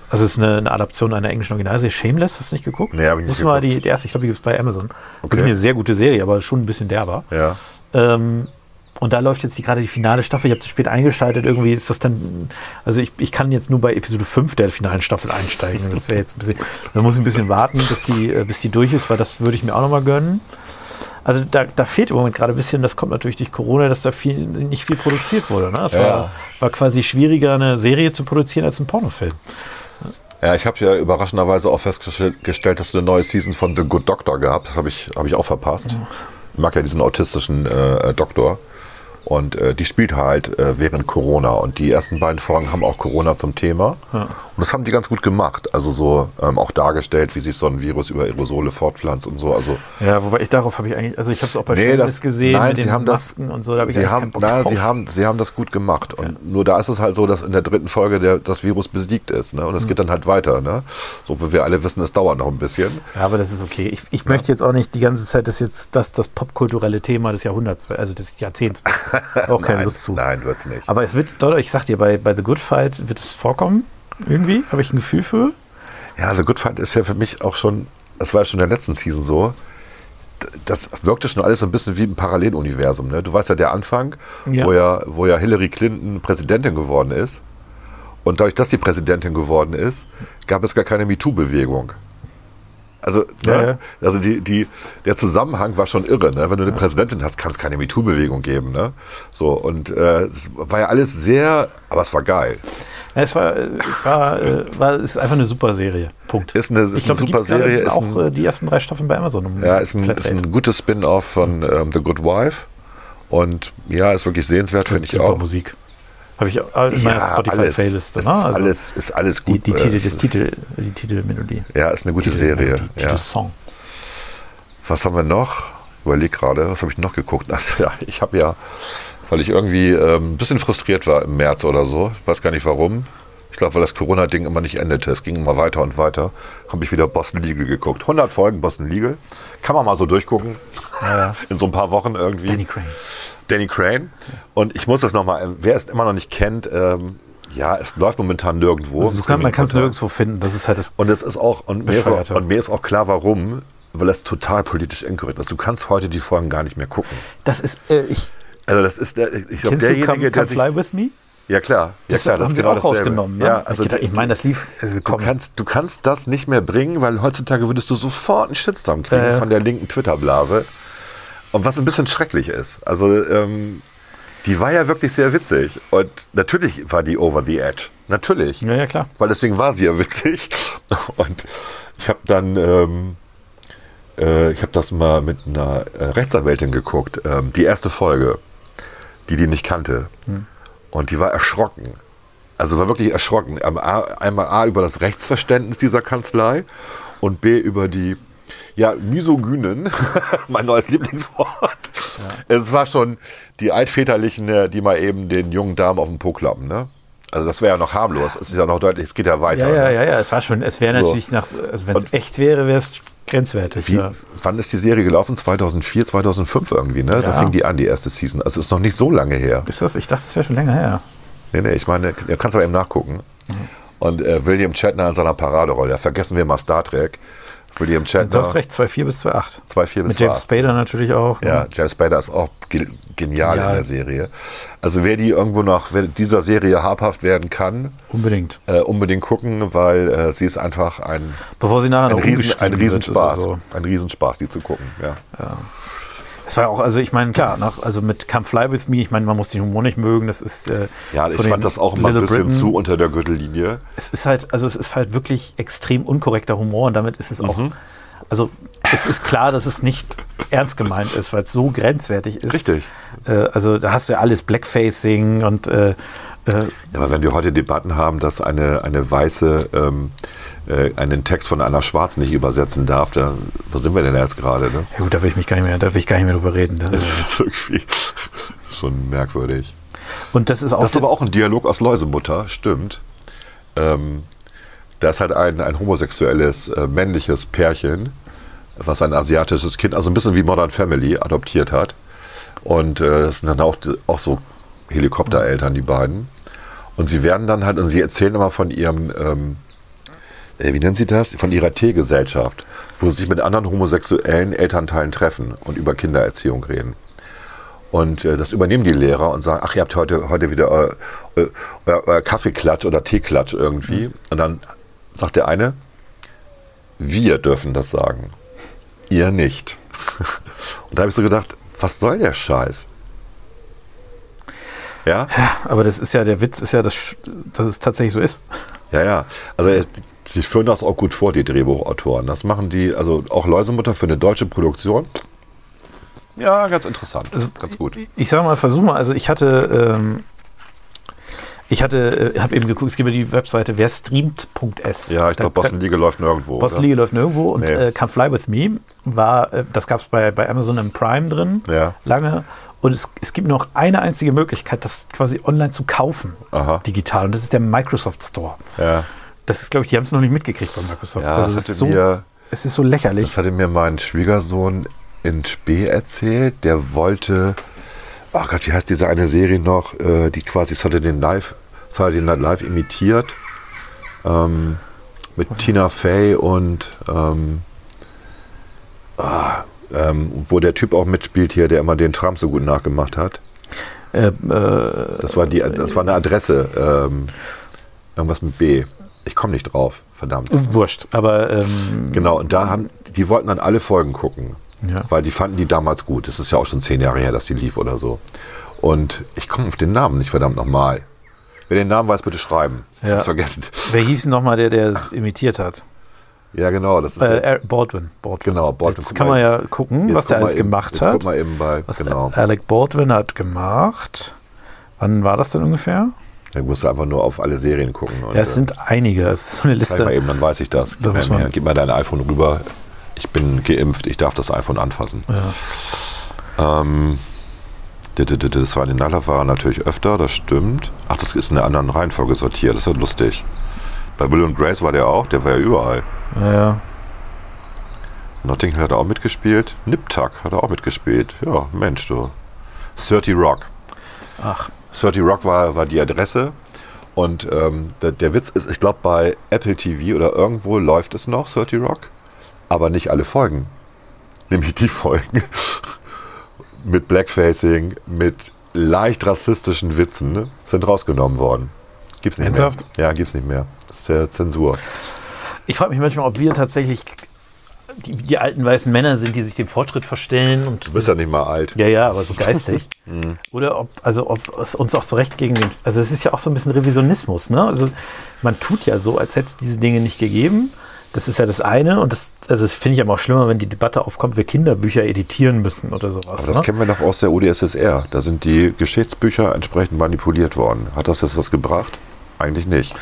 Speaker 1: also es ist eine, eine Adaption einer englischen Originalserie. Shameless, hast du nicht geguckt?
Speaker 2: Nee, hab ich nicht
Speaker 1: Muss mal
Speaker 2: geguckt.
Speaker 1: die, die erste, ich glaube, die gibt es bei Amazon.
Speaker 2: Okay.
Speaker 1: Wirklich eine sehr gute Serie, aber schon ein bisschen derber.
Speaker 2: Ja.
Speaker 1: Ähm, und da läuft jetzt die, gerade die finale Staffel. Ich habe zu spät eingeschaltet. Irgendwie ist das dann. Also ich, ich kann jetzt nur bei Episode 5 der finalen Staffel einsteigen. Das wäre jetzt ein bisschen. Da muss ich ein bisschen warten, bis die, äh, bis die durch ist, weil das würde ich mir auch nochmal gönnen. Also da, da fehlt im Moment gerade ein bisschen, das kommt natürlich durch Corona, dass da viel, nicht viel produziert wurde. Ne? Es
Speaker 2: Ja.
Speaker 1: war, war quasi schwieriger, eine Serie zu produzieren als ein Pornofilm.
Speaker 2: Ja, ich habe ja überraschenderweise auch festgestellt, dass du eine neue Season von The Good Doctor gehabt. Das habe ich, hab ich auch verpasst. Ich mag ja diesen autistischen äh, Doktor. Und äh, die spielt halt äh, während Corona. Und die ersten beiden Folgen haben auch Corona zum Thema. Und das haben die ganz gut gemacht. Also so ähm, auch dargestellt, wie sich so ein Virus über Aerosole fortpflanzt und so. Also
Speaker 1: Ja, wobei ich darauf habe ich eigentlich, also ich habe es auch bei
Speaker 2: Nee, das-
Speaker 1: gesehen
Speaker 2: nein,
Speaker 1: mit den
Speaker 2: haben das-
Speaker 1: Masken und so, da ich
Speaker 2: Sie haben, na, sie, haben, sie haben das gut gemacht. Und nur da ist es halt so, dass in der dritten Folge der, das Virus besiegt ist. Ne? Und es geht dann halt weiter. Ne? So wie wir alle wissen, es dauert noch ein bisschen.
Speaker 1: Ja, aber das ist okay. Ich, ich möchte jetzt auch nicht die ganze Zeit das jetzt das, das popkulturelle Thema des Jahrhunderts, also des Jahrzehnts. [LAUGHS] Auch keine
Speaker 2: nein,
Speaker 1: Lust zu.
Speaker 2: Nein, wird's nicht.
Speaker 1: Aber es wird, ich sag dir, bei, bei The Good Fight wird es vorkommen. Irgendwie, habe ich ein Gefühl für.
Speaker 2: Ja, also Good Fight ist ja für mich auch schon, das war ja schon in der letzten Season so, das wirkte schon alles so ein bisschen wie ein Paralleluniversum. Ne? Du weißt ja, der Anfang,
Speaker 1: Ja.
Speaker 2: Wo, ja, wo ja Hillary Clinton Präsidentin geworden ist. Und dadurch, dass sie Präsidentin geworden ist, gab es gar keine MeToo-Bewegung. Also,
Speaker 1: Ja,
Speaker 2: ne?
Speaker 1: ja.
Speaker 2: also die, die, der Zusammenhang war schon irre. Ne? Wenn du eine Präsidentin hast, kann es keine MeToo-Bewegung geben. Ne? So, und äh, es war ja alles sehr, aber es war geil.
Speaker 1: Es war, äh, es war, äh, war, es ist einfach eine super Serie. Punkt.
Speaker 2: Ist eine, ist
Speaker 1: ich
Speaker 2: eine
Speaker 1: du
Speaker 2: super Serie.
Speaker 1: Auch
Speaker 2: ein,
Speaker 1: äh, die ersten drei Staffeln bei Amazon. im
Speaker 2: Ja, ist ein, ist ein gutes Spin-off von ähm, The Good Wife. Und ja, ist wirklich sehenswert, finde ich
Speaker 1: super
Speaker 2: auch.
Speaker 1: Musik. Habe ich in meiner
Speaker 2: Ja,
Speaker 1: Spotify-Playliste.
Speaker 2: Ist,
Speaker 1: Ne? Also
Speaker 2: alles, ist alles
Speaker 1: die,
Speaker 2: gut.
Speaker 1: die,
Speaker 2: äh,
Speaker 1: Titel, das
Speaker 2: ist-
Speaker 1: Titel, die Titelmelodie.
Speaker 2: Ja, ist eine gute
Speaker 1: Titelmelodie,
Speaker 2: Serie. Ja.
Speaker 1: Titelsong.
Speaker 2: Was haben wir noch? Überleg gerade, was habe ich noch geguckt? Also, ja, ich habe ja, weil ich irgendwie ähm, ein bisschen frustriert war im März oder so, ich weiß gar nicht warum. Ich glaube, weil das Corona-Ding immer nicht endete. Es ging immer weiter und weiter. Habe ich wieder Boston Legal geguckt. 100 Folgen Boston Legal. Kann man mal so durchgucken. [LAUGHS] In so ein paar Wochen irgendwie.
Speaker 1: Danny Crane.
Speaker 2: Danny Crane. Und ich muss das nochmal, wer es immer noch nicht kennt, ähm, ja, es läuft momentan nirgendwo.
Speaker 1: Also kann, man kann es nirgendwo finden. Das ist halt das.
Speaker 2: Und es ist auch, und mir ist auch, und mir ist auch klar, warum, weil es total politisch inkorrekt ist. Du kannst heute die Folgen gar nicht mehr gucken.
Speaker 1: Das ist. Äh, ich,
Speaker 2: Also das ist der, ich glaube, derjenige,
Speaker 1: Come,
Speaker 2: der
Speaker 1: come
Speaker 2: sich,
Speaker 1: Fly With Me?
Speaker 2: ja klar, ja
Speaker 1: Das
Speaker 2: klar, das
Speaker 1: haben
Speaker 2: ist genau
Speaker 1: auch
Speaker 2: dasselbe.
Speaker 1: rausgenommen. Ne?
Speaker 2: Ja, also
Speaker 1: ich, ich meine, das lief. Also,
Speaker 2: du kannst, du kannst das nicht mehr bringen, weil heutzutage würdest du sofort einen Shitstorm kriegen
Speaker 1: ja.
Speaker 2: von der linken Twitter-Blase. Und was ein bisschen schrecklich ist. Also, ähm, die war ja wirklich sehr witzig. Und natürlich war die over the edge. Natürlich.
Speaker 1: Ja, ja, klar.
Speaker 2: Weil deswegen war sie ja witzig. [LAUGHS] Und ich habe dann, ähm, äh, ich habe das mal mit einer äh, Rechtsanwältin geguckt, ähm, die erste Folge, die die nicht kannte. Und die war erschrocken. Also war wirklich erschrocken. Einmal A über das Rechtsverständnis dieser Kanzlei und B über die ja, Misogynen, [LAUGHS] mein neues Lieblingswort. Es war schon die altväterlichen, äh, die mal eben den jungen Damen auf den Po klappen. Ne? Also das wäre ja noch harmlos. Es ist ja noch deutlich, es geht ja weiter.
Speaker 1: Ja, ja,
Speaker 2: ne?
Speaker 1: ja, ja, es war schon, es wäre
Speaker 2: So.
Speaker 1: natürlich nach, also wenn es echt wäre, wäre es grenzwertig.
Speaker 2: Wie,
Speaker 1: Ja.
Speaker 2: Wann ist die Serie gelaufen? 2004, 2005 irgendwie, ne? Da
Speaker 1: Ja.
Speaker 2: fing die an, die erste Season. Also ist noch nicht so lange her.
Speaker 1: Ist das, ich dachte, das wäre schon länger her.
Speaker 2: Nee, nee, ich meine, du kannst aber eben nachgucken. Und äh, William Shatner in seiner Paraderolle, da vergessen wir mal Star Trek. William
Speaker 1: Du
Speaker 2: Shatner,
Speaker 1: hast recht, 2,4 bis 2,8.
Speaker 2: 2,4 bis
Speaker 1: Mit James
Speaker 2: 2,8.
Speaker 1: Spader natürlich auch. ne?
Speaker 2: Ja, James Spader ist auch ge genial,
Speaker 1: Genial.
Speaker 2: in der Serie. Also wer die irgendwo wer dieser Serie habhaft werden kann,
Speaker 1: Unbedingt.
Speaker 2: äh, unbedingt gucken, weil äh, sie ist einfach ein,
Speaker 1: Bevor sie nachher
Speaker 2: ein, Riesen, ein Riesenspaß.
Speaker 1: So.
Speaker 2: Ein Riesenspaß, die zu gucken. Ja.
Speaker 1: Es war auch, also ich meine, klar, nach, also mit Come Fly With Me, ich meine, man muss den Humor nicht mögen, das ist äh,
Speaker 2: Ja, ich fand das auch immer ein bisschen
Speaker 1: Britain.
Speaker 2: zu unter der Gürtellinie.
Speaker 1: Es ist halt, also es ist halt wirklich extrem unkorrekter Humor und damit ist es auch,
Speaker 2: Mhm.
Speaker 1: also es ist klar, dass es nicht ernst gemeint ist, weil es so grenzwertig ist.
Speaker 2: Richtig.
Speaker 1: Äh, also da hast du ja alles Blackfacing und äh, äh,
Speaker 2: Ja, aber wenn wir heute Debatten haben, dass eine, eine Weiße ähm, äh, einen Text von einer Schwarzen nicht übersetzen darf, da, wo sind wir denn jetzt gerade? Ne?
Speaker 1: ja gut, da will ich mich gar nicht mehr, da will ich gar nicht mehr drüber reden. Das
Speaker 2: Das
Speaker 1: ist,
Speaker 2: irgendwie [LAUGHS] schon merkwürdig.
Speaker 1: und das ist auch,
Speaker 2: Das ist aber auch ein Dialog aus Läusemutter, stimmt. Ähm, da ist halt ein, ein homosexuelles äh, männliches Pärchen, was ein asiatisches Kind, also ein bisschen wie Modern Family, adoptiert hat. Und äh, das sind dann auch, auch so Helikoptereltern, die beiden. Und sie werden dann halt, und sie erzählen immer von ihrem, ähm, äh, wie nennen sie das? Von ihrer T-Gesellschaft, wo sie sich mit anderen homosexuellen Elternteilen treffen und über Kindererziehung reden. Und äh, das übernehmen die Lehrer und sagen, ach, ihr habt heute, heute wieder euer, euer, euer Kaffeeklatsch oder Teeklatsch irgendwie. Und dann sagt der eine, wir dürfen das sagen, ihr nicht. [LAUGHS] Und da habe ich so gedacht, was soll der Scheiß? Ja,
Speaker 1: aber das ist ja, der Witz ist ja, dass, dass es tatsächlich so ist.
Speaker 2: ja, ja. Also äh, sie führen das auch gut vor, die Drehbuchautoren. Das machen die, also auch Läusemutter für eine deutsche Produktion. Ja, ganz interessant. ganz gut.
Speaker 1: Ich sag mal, versuch mal, also ich hatte, ähm, ich hatte, äh, habe eben geguckt, es gibt ja die Webseite werstreamt.s.
Speaker 2: Ja, ich glaube, Boston League läuft nirgendwo.
Speaker 1: Boston? League läuft nirgendwo und
Speaker 2: Nee.
Speaker 1: äh, Come Fly With Me war, äh, das gab es bei, bei Amazon im Prime drin,
Speaker 2: Ja.
Speaker 1: lange. Und es, es gibt noch eine einzige Möglichkeit, das quasi online zu kaufen,
Speaker 2: Aha.
Speaker 1: digital. Und das ist der Microsoft Store.
Speaker 2: Ja.
Speaker 1: Das ist, glaube ich, die haben es noch nicht mitgekriegt bei Microsoft.
Speaker 2: Ja,
Speaker 1: also es ist, so,
Speaker 2: mir-
Speaker 1: es ist so lächerlich.
Speaker 2: Das hatte mir mein Schwiegersohn in Spee erzählt. Der wollte, ach Gott, wie heißt diese eine Serie noch, äh, die quasi Saturday Live, Saturday Night Live imitiert. Ähm, mit Tina Fey und ähm, ah, ähm, wo der Typ auch mitspielt hier, der immer den Trump so gut nachgemacht hat.
Speaker 1: Äh, äh,
Speaker 2: Das war die, das war eine Adresse. Ähm, irgendwas mit B. Ich komme nicht drauf, verdammt.
Speaker 1: wurscht, aber ähm,
Speaker 2: Genau, und da haben, die wollten dann alle Folgen gucken.
Speaker 1: Ja.
Speaker 2: Weil die fanden die damals gut. Das ist ja auch schon zehn Jahre her, dass die lief oder so. Und ich komme auf den Namen nicht verdammt nochmal. Wer den Namen weiß, bitte schreiben. Ich
Speaker 1: Ja.
Speaker 2: hab's vergessen.
Speaker 1: wer hieß denn nochmal der, der es imitiert hat?
Speaker 2: Ja, genau. Das ist
Speaker 1: Äh, Baldwin. Baldwin.
Speaker 2: Genau, Baldwin.
Speaker 1: Jetzt kann man ja gucken, was der alles
Speaker 2: eben,
Speaker 1: gemacht hat.
Speaker 2: Guck mal eben bei,
Speaker 1: Was
Speaker 2: genau.
Speaker 1: Alec Baldwin hat gemacht. Wann war das denn ungefähr?
Speaker 2: Da musst du einfach nur auf alle Serien gucken. Und,
Speaker 1: Ja, es
Speaker 2: äh,
Speaker 1: sind einige. Es ist so eine
Speaker 2: zeig mal
Speaker 1: Liste.
Speaker 2: eben, dann weiß ich das. Gib,
Speaker 1: Da
Speaker 2: mir,
Speaker 1: man-
Speaker 2: her, gib mal dein iPhone rüber. Ich bin geimpft, ich darf das iPhone anfassen. Ähm, d- d- das war in den Nallerfahrer natürlich öfter, das stimmt. Ach, das ist in einer anderen Reihenfolge sortiert, das ist ja lustig. Bei Will und Grace war der auch, der war ja überall.
Speaker 1: Ja, ja.
Speaker 2: Nottingham hat er auch mitgespielt. Nip Tuck hat er auch mitgespielt. Ja, Mensch, du. 30 Rock.
Speaker 1: Ach,
Speaker 2: 30 Rock war, war die Adresse. Und ähm, der, der Witz ist, ich glaube, bei Apple TV oder irgendwo läuft es noch, 30 Rock, aber nicht alle Folgen. [LAUGHS] Nämlich die Folgen [LAUGHS] mit Blackfacing, mit leicht rassistischen Witzen ne, sind rausgenommen worden. Gibt's nicht
Speaker 1: Ernsthaft?
Speaker 2: mehr. Ja, gibt's nicht mehr. Das ist ja Zensur.
Speaker 1: ich frage mich manchmal, ob wir tatsächlich die, die alten weißen Männer sind, die sich dem Fortschritt verstellen und
Speaker 2: Du bist ja nicht mal alt.
Speaker 1: ja, ja, aber so geistig. [LAUGHS] Oder ob, also ob es uns auch so recht gegen den, also es ist ja auch so ein bisschen Revisionismus, ne? Also man tut ja so, als hätte es diese Dinge nicht gegeben. Das ist ja das eine und das, also das finde ich aber auch schlimmer, wenn die Debatte aufkommt, wir Kinderbücher editieren müssen oder sowas.
Speaker 2: Aber das
Speaker 1: ne?
Speaker 2: kennen wir doch aus der UdSSR. Da sind die Geschichtsbücher entsprechend manipuliert worden. Hat das jetzt was gebracht? Eigentlich nicht.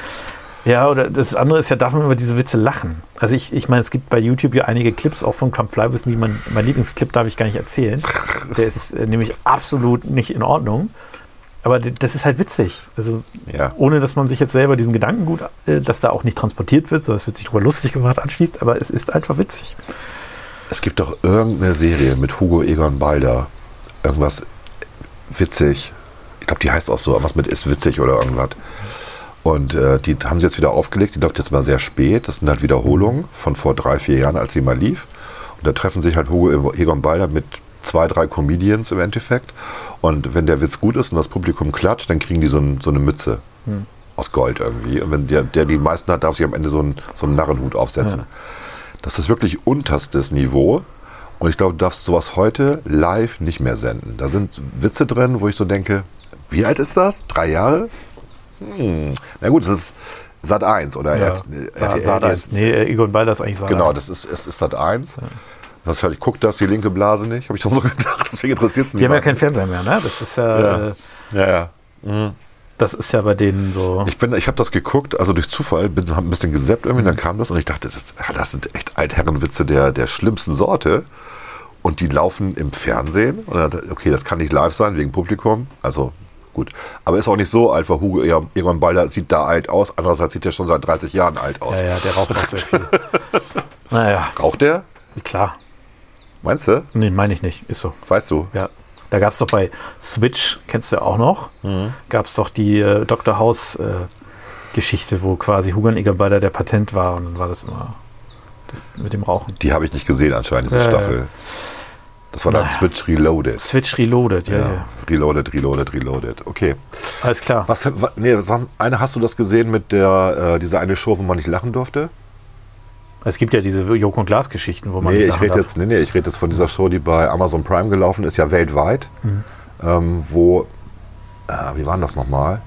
Speaker 1: Ja, oder das andere ist ja, darf man über diese Witze lachen. Also ich, ich meine, es gibt bei YouTube ja einige Clips, auch von Come Fly With Me. Mein, mein Lieblingsclip darf ich gar nicht erzählen. Der ist äh, nämlich absolut nicht in Ordnung. Aber das ist halt witzig. Also
Speaker 2: Ja.
Speaker 1: ohne, dass man sich jetzt selber diesem Gedankengut, äh, dass da auch nicht transportiert wird, sondern es wird sich darüber lustig gemacht, anschließt. Aber es ist einfach witzig.
Speaker 2: Es gibt doch irgendeine Serie mit Hugo Egon Balder. Irgendwas witzig. Ich glaube, die heißt auch so. Irgendwas mit ist witzig oder irgendwas. Und äh, die haben sie jetzt wieder aufgelegt. Die läuft jetzt mal sehr spät. Das sind halt Wiederholungen von vor drei, vier Jahren, als sie mal lief. Und da treffen sich halt Hugo Egon Balder mit zwei, drei Comedians im Endeffekt. Und wenn der Witz gut ist und das Publikum klatscht, dann kriegen die so, ein, so eine Mütze aus Gold irgendwie. Und wenn der, der die meisten hat, darf sich am Ende so einen, so einen Narrenhut aufsetzen. Das ist wirklich unterstes Niveau. Und ich glaube, du darfst sowas heute live nicht mehr senden. Da sind Witze drin, wo ich so denke, wie alt ist das? Drei Jahre? Hm. Na gut, das ist Sat 1 oder
Speaker 1: Ja.
Speaker 2: RTL.
Speaker 1: Sa Sada ist, nee, Egon Balder ist eigentlich Sada.
Speaker 2: Genau, das ist, es ist Sat 1. Das halt, ich gucke das, die linke Blase nicht, habe ich doch so [LAUGHS] gedacht, deswegen interessiert es mich.
Speaker 1: Die haben ja keinen Fernseher mehr, ne? Das ist ja,
Speaker 2: Ja.
Speaker 1: Äh,
Speaker 2: Ja, ja.
Speaker 1: das ist ja bei denen so.
Speaker 2: Ich, bin, ich habe das geguckt, also durch Zufall, bin hab ein bisschen gesäppt irgendwie, dann kam das und ich dachte, das, ja, das sind echt Altherrenwitze der, der schlimmsten Sorte. Und die laufen im Fernsehen. Und dann, okay, das kann nicht live sein wegen Publikum. Also gut. Aber ist auch nicht so alt, weil Hugo Egon Egon Balder sieht da alt aus. Andererseits sieht er schon seit 30 Jahren alt aus.
Speaker 1: Ja, ja, der raucht auch sehr viel. [LAUGHS] naja,
Speaker 2: Raucht der?
Speaker 1: klar.
Speaker 2: Meinst du?
Speaker 1: Nee, meine ich nicht. Ist so.
Speaker 2: Weißt du?
Speaker 1: Ja. Da gab es doch bei Switch, kennst du ja auch noch, gab es doch die äh, Dr. House äh, Geschichte, wo quasi Hugan Egerbalder der Patent war und dann war das immer das mit dem Rauchen.
Speaker 2: Die habe ich nicht gesehen anscheinend, diese
Speaker 1: Ja, ja.
Speaker 2: Das war dann
Speaker 1: Naja.
Speaker 2: Switch Reloaded.
Speaker 1: Switch Reloaded, ja, ja.
Speaker 2: Ja. Reloaded, Reloaded, Reloaded. Okay.
Speaker 1: Alles klar.
Speaker 2: Was, wa- nee, was haben- eine hast du das gesehen mit der, äh, dieser eine Show, wo man nicht lachen durfte?
Speaker 1: Es gibt ja diese Joko und Glas Geschichten, wo man
Speaker 2: Nee,
Speaker 1: nicht
Speaker 2: ich
Speaker 1: lachen
Speaker 2: rede
Speaker 1: darf.
Speaker 2: jetzt, nee, nee, ich rede jetzt von dieser Show, die bei Amazon Prime gelaufen ist, ja weltweit,
Speaker 1: Mhm.
Speaker 2: ähm, wo, äh, wie waren das nochmal?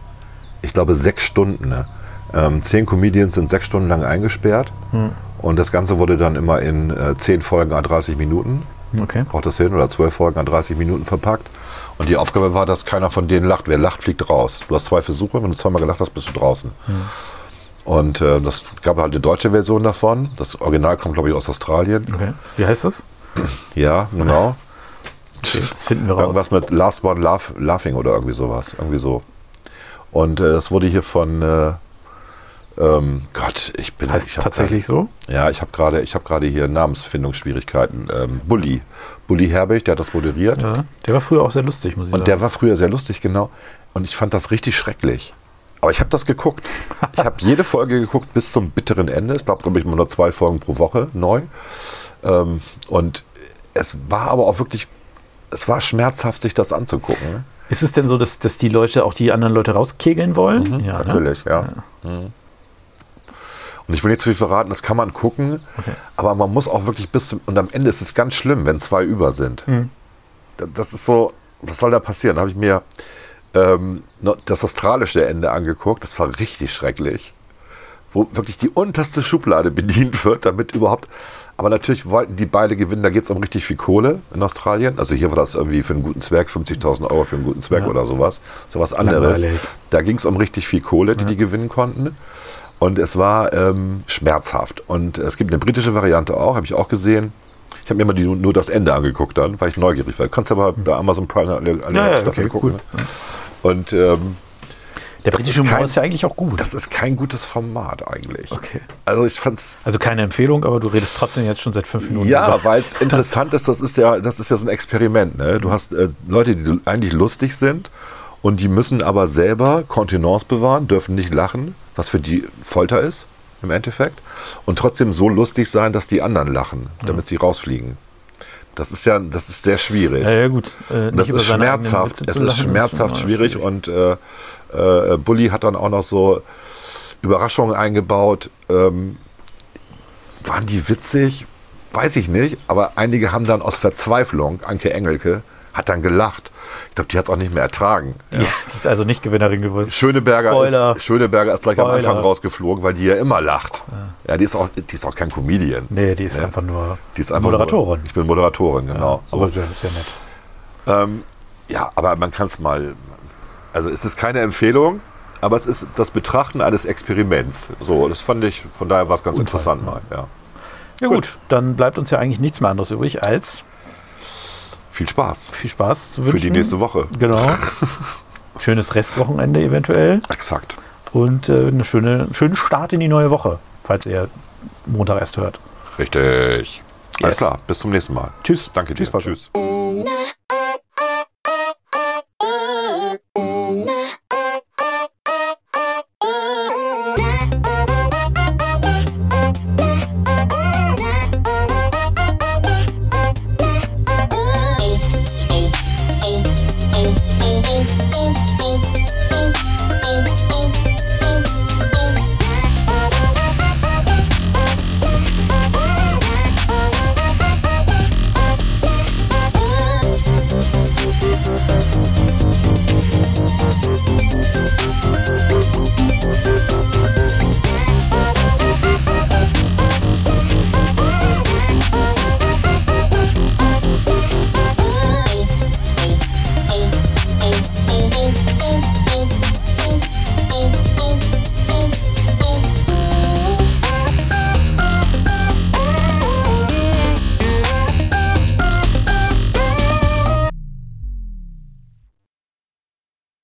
Speaker 2: Ich glaube sechs Stunden. Ne? Ähm, zehn Comedians sind sechs Stunden lang eingesperrt
Speaker 1: Mhm.
Speaker 2: und das Ganze wurde dann immer in äh, zehn Folgen a 30 Minuten,
Speaker 1: Okay.
Speaker 2: braucht das hin, oder zwölf Folgen a 30 Minuten verpackt. Und die Aufgabe war, dass keiner von denen lacht. Wer lacht, fliegt raus. Du hast zwei Versuche, wenn du zweimal gelacht hast, bist du draußen. Und äh, das gab halt eine deutsche Version davon. Das Original kommt, glaube ich, aus Australien.
Speaker 1: okay. Wie heißt das?
Speaker 2: Ja, genau.
Speaker 1: Okay, das finden wir raus.
Speaker 2: Irgendwas mit Last One Laugh, Laughing oder irgendwie sowas. Irgendwie so. Und äh, das wurde hier von äh, ähm, Gott, ich bin
Speaker 1: heißt
Speaker 2: ich
Speaker 1: tatsächlich so?
Speaker 2: Grad, ja, ich habe gerade, ich habe gerade hier Namensfindungsschwierigkeiten. Ähm, Bully, Bully Herbig, der hat das moderiert.
Speaker 1: Ja. Der war früher auch sehr lustig, muss ich
Speaker 2: Und
Speaker 1: sagen.
Speaker 2: der war früher sehr lustig, genau. Und ich fand das richtig schrecklich. Aber ich habe das geguckt. Ich habe jede Folge geguckt bis zum bitteren Ende. Es gab, glaube ich, immer nur zwei Folgen pro Woche neu. Ähm, und es war aber auch wirklich, es war schmerzhaft, sich das anzugucken.
Speaker 1: Ist es denn so, dass, dass die Leute auch die anderen Leute rauskegeln wollen? ja, ne?
Speaker 2: Mhm, Natürlich, ja. Mhm. Und ich will nicht zu viel verraten, das kann man gucken, aber man muss auch wirklich bis zum, und am Ende ist es ganz schlimm, wenn zwei über sind.
Speaker 1: Mhm.
Speaker 2: Da- Das ist so, was soll da passieren? Da habe ich mir ähm, das australische Ende angeguckt, das war richtig schrecklich, wo wirklich die unterste Schublade [LAUGHS] bedient wird, damit überhaupt, aber natürlich wollten die beide gewinnen, da geht es um richtig viel Kohle in Australien. Also hier war das irgendwie für einen guten Zweck, 50.000 Euro für einen guten Zweck oder sowas. Sowas anderes.
Speaker 1: Langweilig.
Speaker 2: Da ging es um richtig viel Kohle, die die gewinnen konnten. Und es war ähm, schmerzhaft. Und es gibt eine britische Variante auch, habe ich auch gesehen. Ich habe mir immer die, nur das Ende angeguckt dann, weil ich neugierig war. Du kannst aber bei Amazon Prime alle, alle
Speaker 1: Ja,
Speaker 2: Staffeln
Speaker 1: okay,
Speaker 2: gucken.
Speaker 1: cool.
Speaker 2: ne? Und ähm,
Speaker 1: Der britische Humor ist ja eigentlich auch gut.
Speaker 2: das ist kein gutes Format eigentlich.
Speaker 1: Okay.
Speaker 2: Also ich fand's.
Speaker 1: Also keine Empfehlung, aber du redest trotzdem jetzt schon seit fünf Minuten.
Speaker 2: Ja, weil es interessant ist, das ist ja, das ist ja so ein Experiment. Ne? Du hast äh, Leute, die eigentlich lustig sind und die müssen aber selber Kontenance bewahren, dürfen nicht lachen, was für die Folter ist im Endeffekt. Und trotzdem so lustig sein, dass die anderen lachen, damit sie rausfliegen. Das ist ja, das ist sehr schwierig.
Speaker 1: Ja, ja, gut. Äh,
Speaker 2: das ist schmerzhaft. Es ist schmerzhaft
Speaker 1: immer
Speaker 2: schwierig, und äh, äh, Bully hat dann auch noch so Überraschungen eingebaut. Ähm, waren die witzig? weiß ich nicht, aber einige haben dann aus Verzweiflung, Anke Engelke, hat dann gelacht. Ich glaube, die hat es auch nicht mehr ertragen.
Speaker 1: Ja. [LAUGHS] Sie ist also nicht Gewinnerin geworden.
Speaker 2: Schöneberger
Speaker 1: Spoiler.
Speaker 2: ist, Schöneberger ist gleich am. Anfang rausgeflogen, weil die ja immer lacht. Ja, die, ist auch, die ist auch kein Comedian.
Speaker 1: Nee, die ist
Speaker 2: Ja.
Speaker 1: einfach nur
Speaker 2: Die ist einfach
Speaker 1: Moderatorin.
Speaker 2: Nur, ich bin Moderatorin, genau. So.
Speaker 1: Aber sehr, sehr nett.
Speaker 2: Ähm, ja, aber man kann es mal. Also es ist keine Empfehlung, aber es ist das Betrachten eines Experiments. So, das fand ich, von daher war es ganz
Speaker 1: Unfall,
Speaker 2: interessant mal. Ja.
Speaker 1: Ja gut. dann bleibt uns ja eigentlich nichts mehr anderes übrig, als
Speaker 2: Viel Spaß
Speaker 1: viel Spaß zu
Speaker 2: für
Speaker 1: wünschen.
Speaker 2: die nächste Woche.
Speaker 1: Genau. [LAUGHS] Schönes Restwochenende eventuell
Speaker 2: Exakt.
Speaker 1: und äh, eine schöne, einen schönen Start in die neue Woche, falls ihr Montag erst hört.
Speaker 2: Richtig. Alles
Speaker 1: Yes.
Speaker 2: klar, bis zum nächsten Mal.
Speaker 1: Tschüss.
Speaker 2: Danke
Speaker 1: Tschüss,
Speaker 2: dir. Tschüss.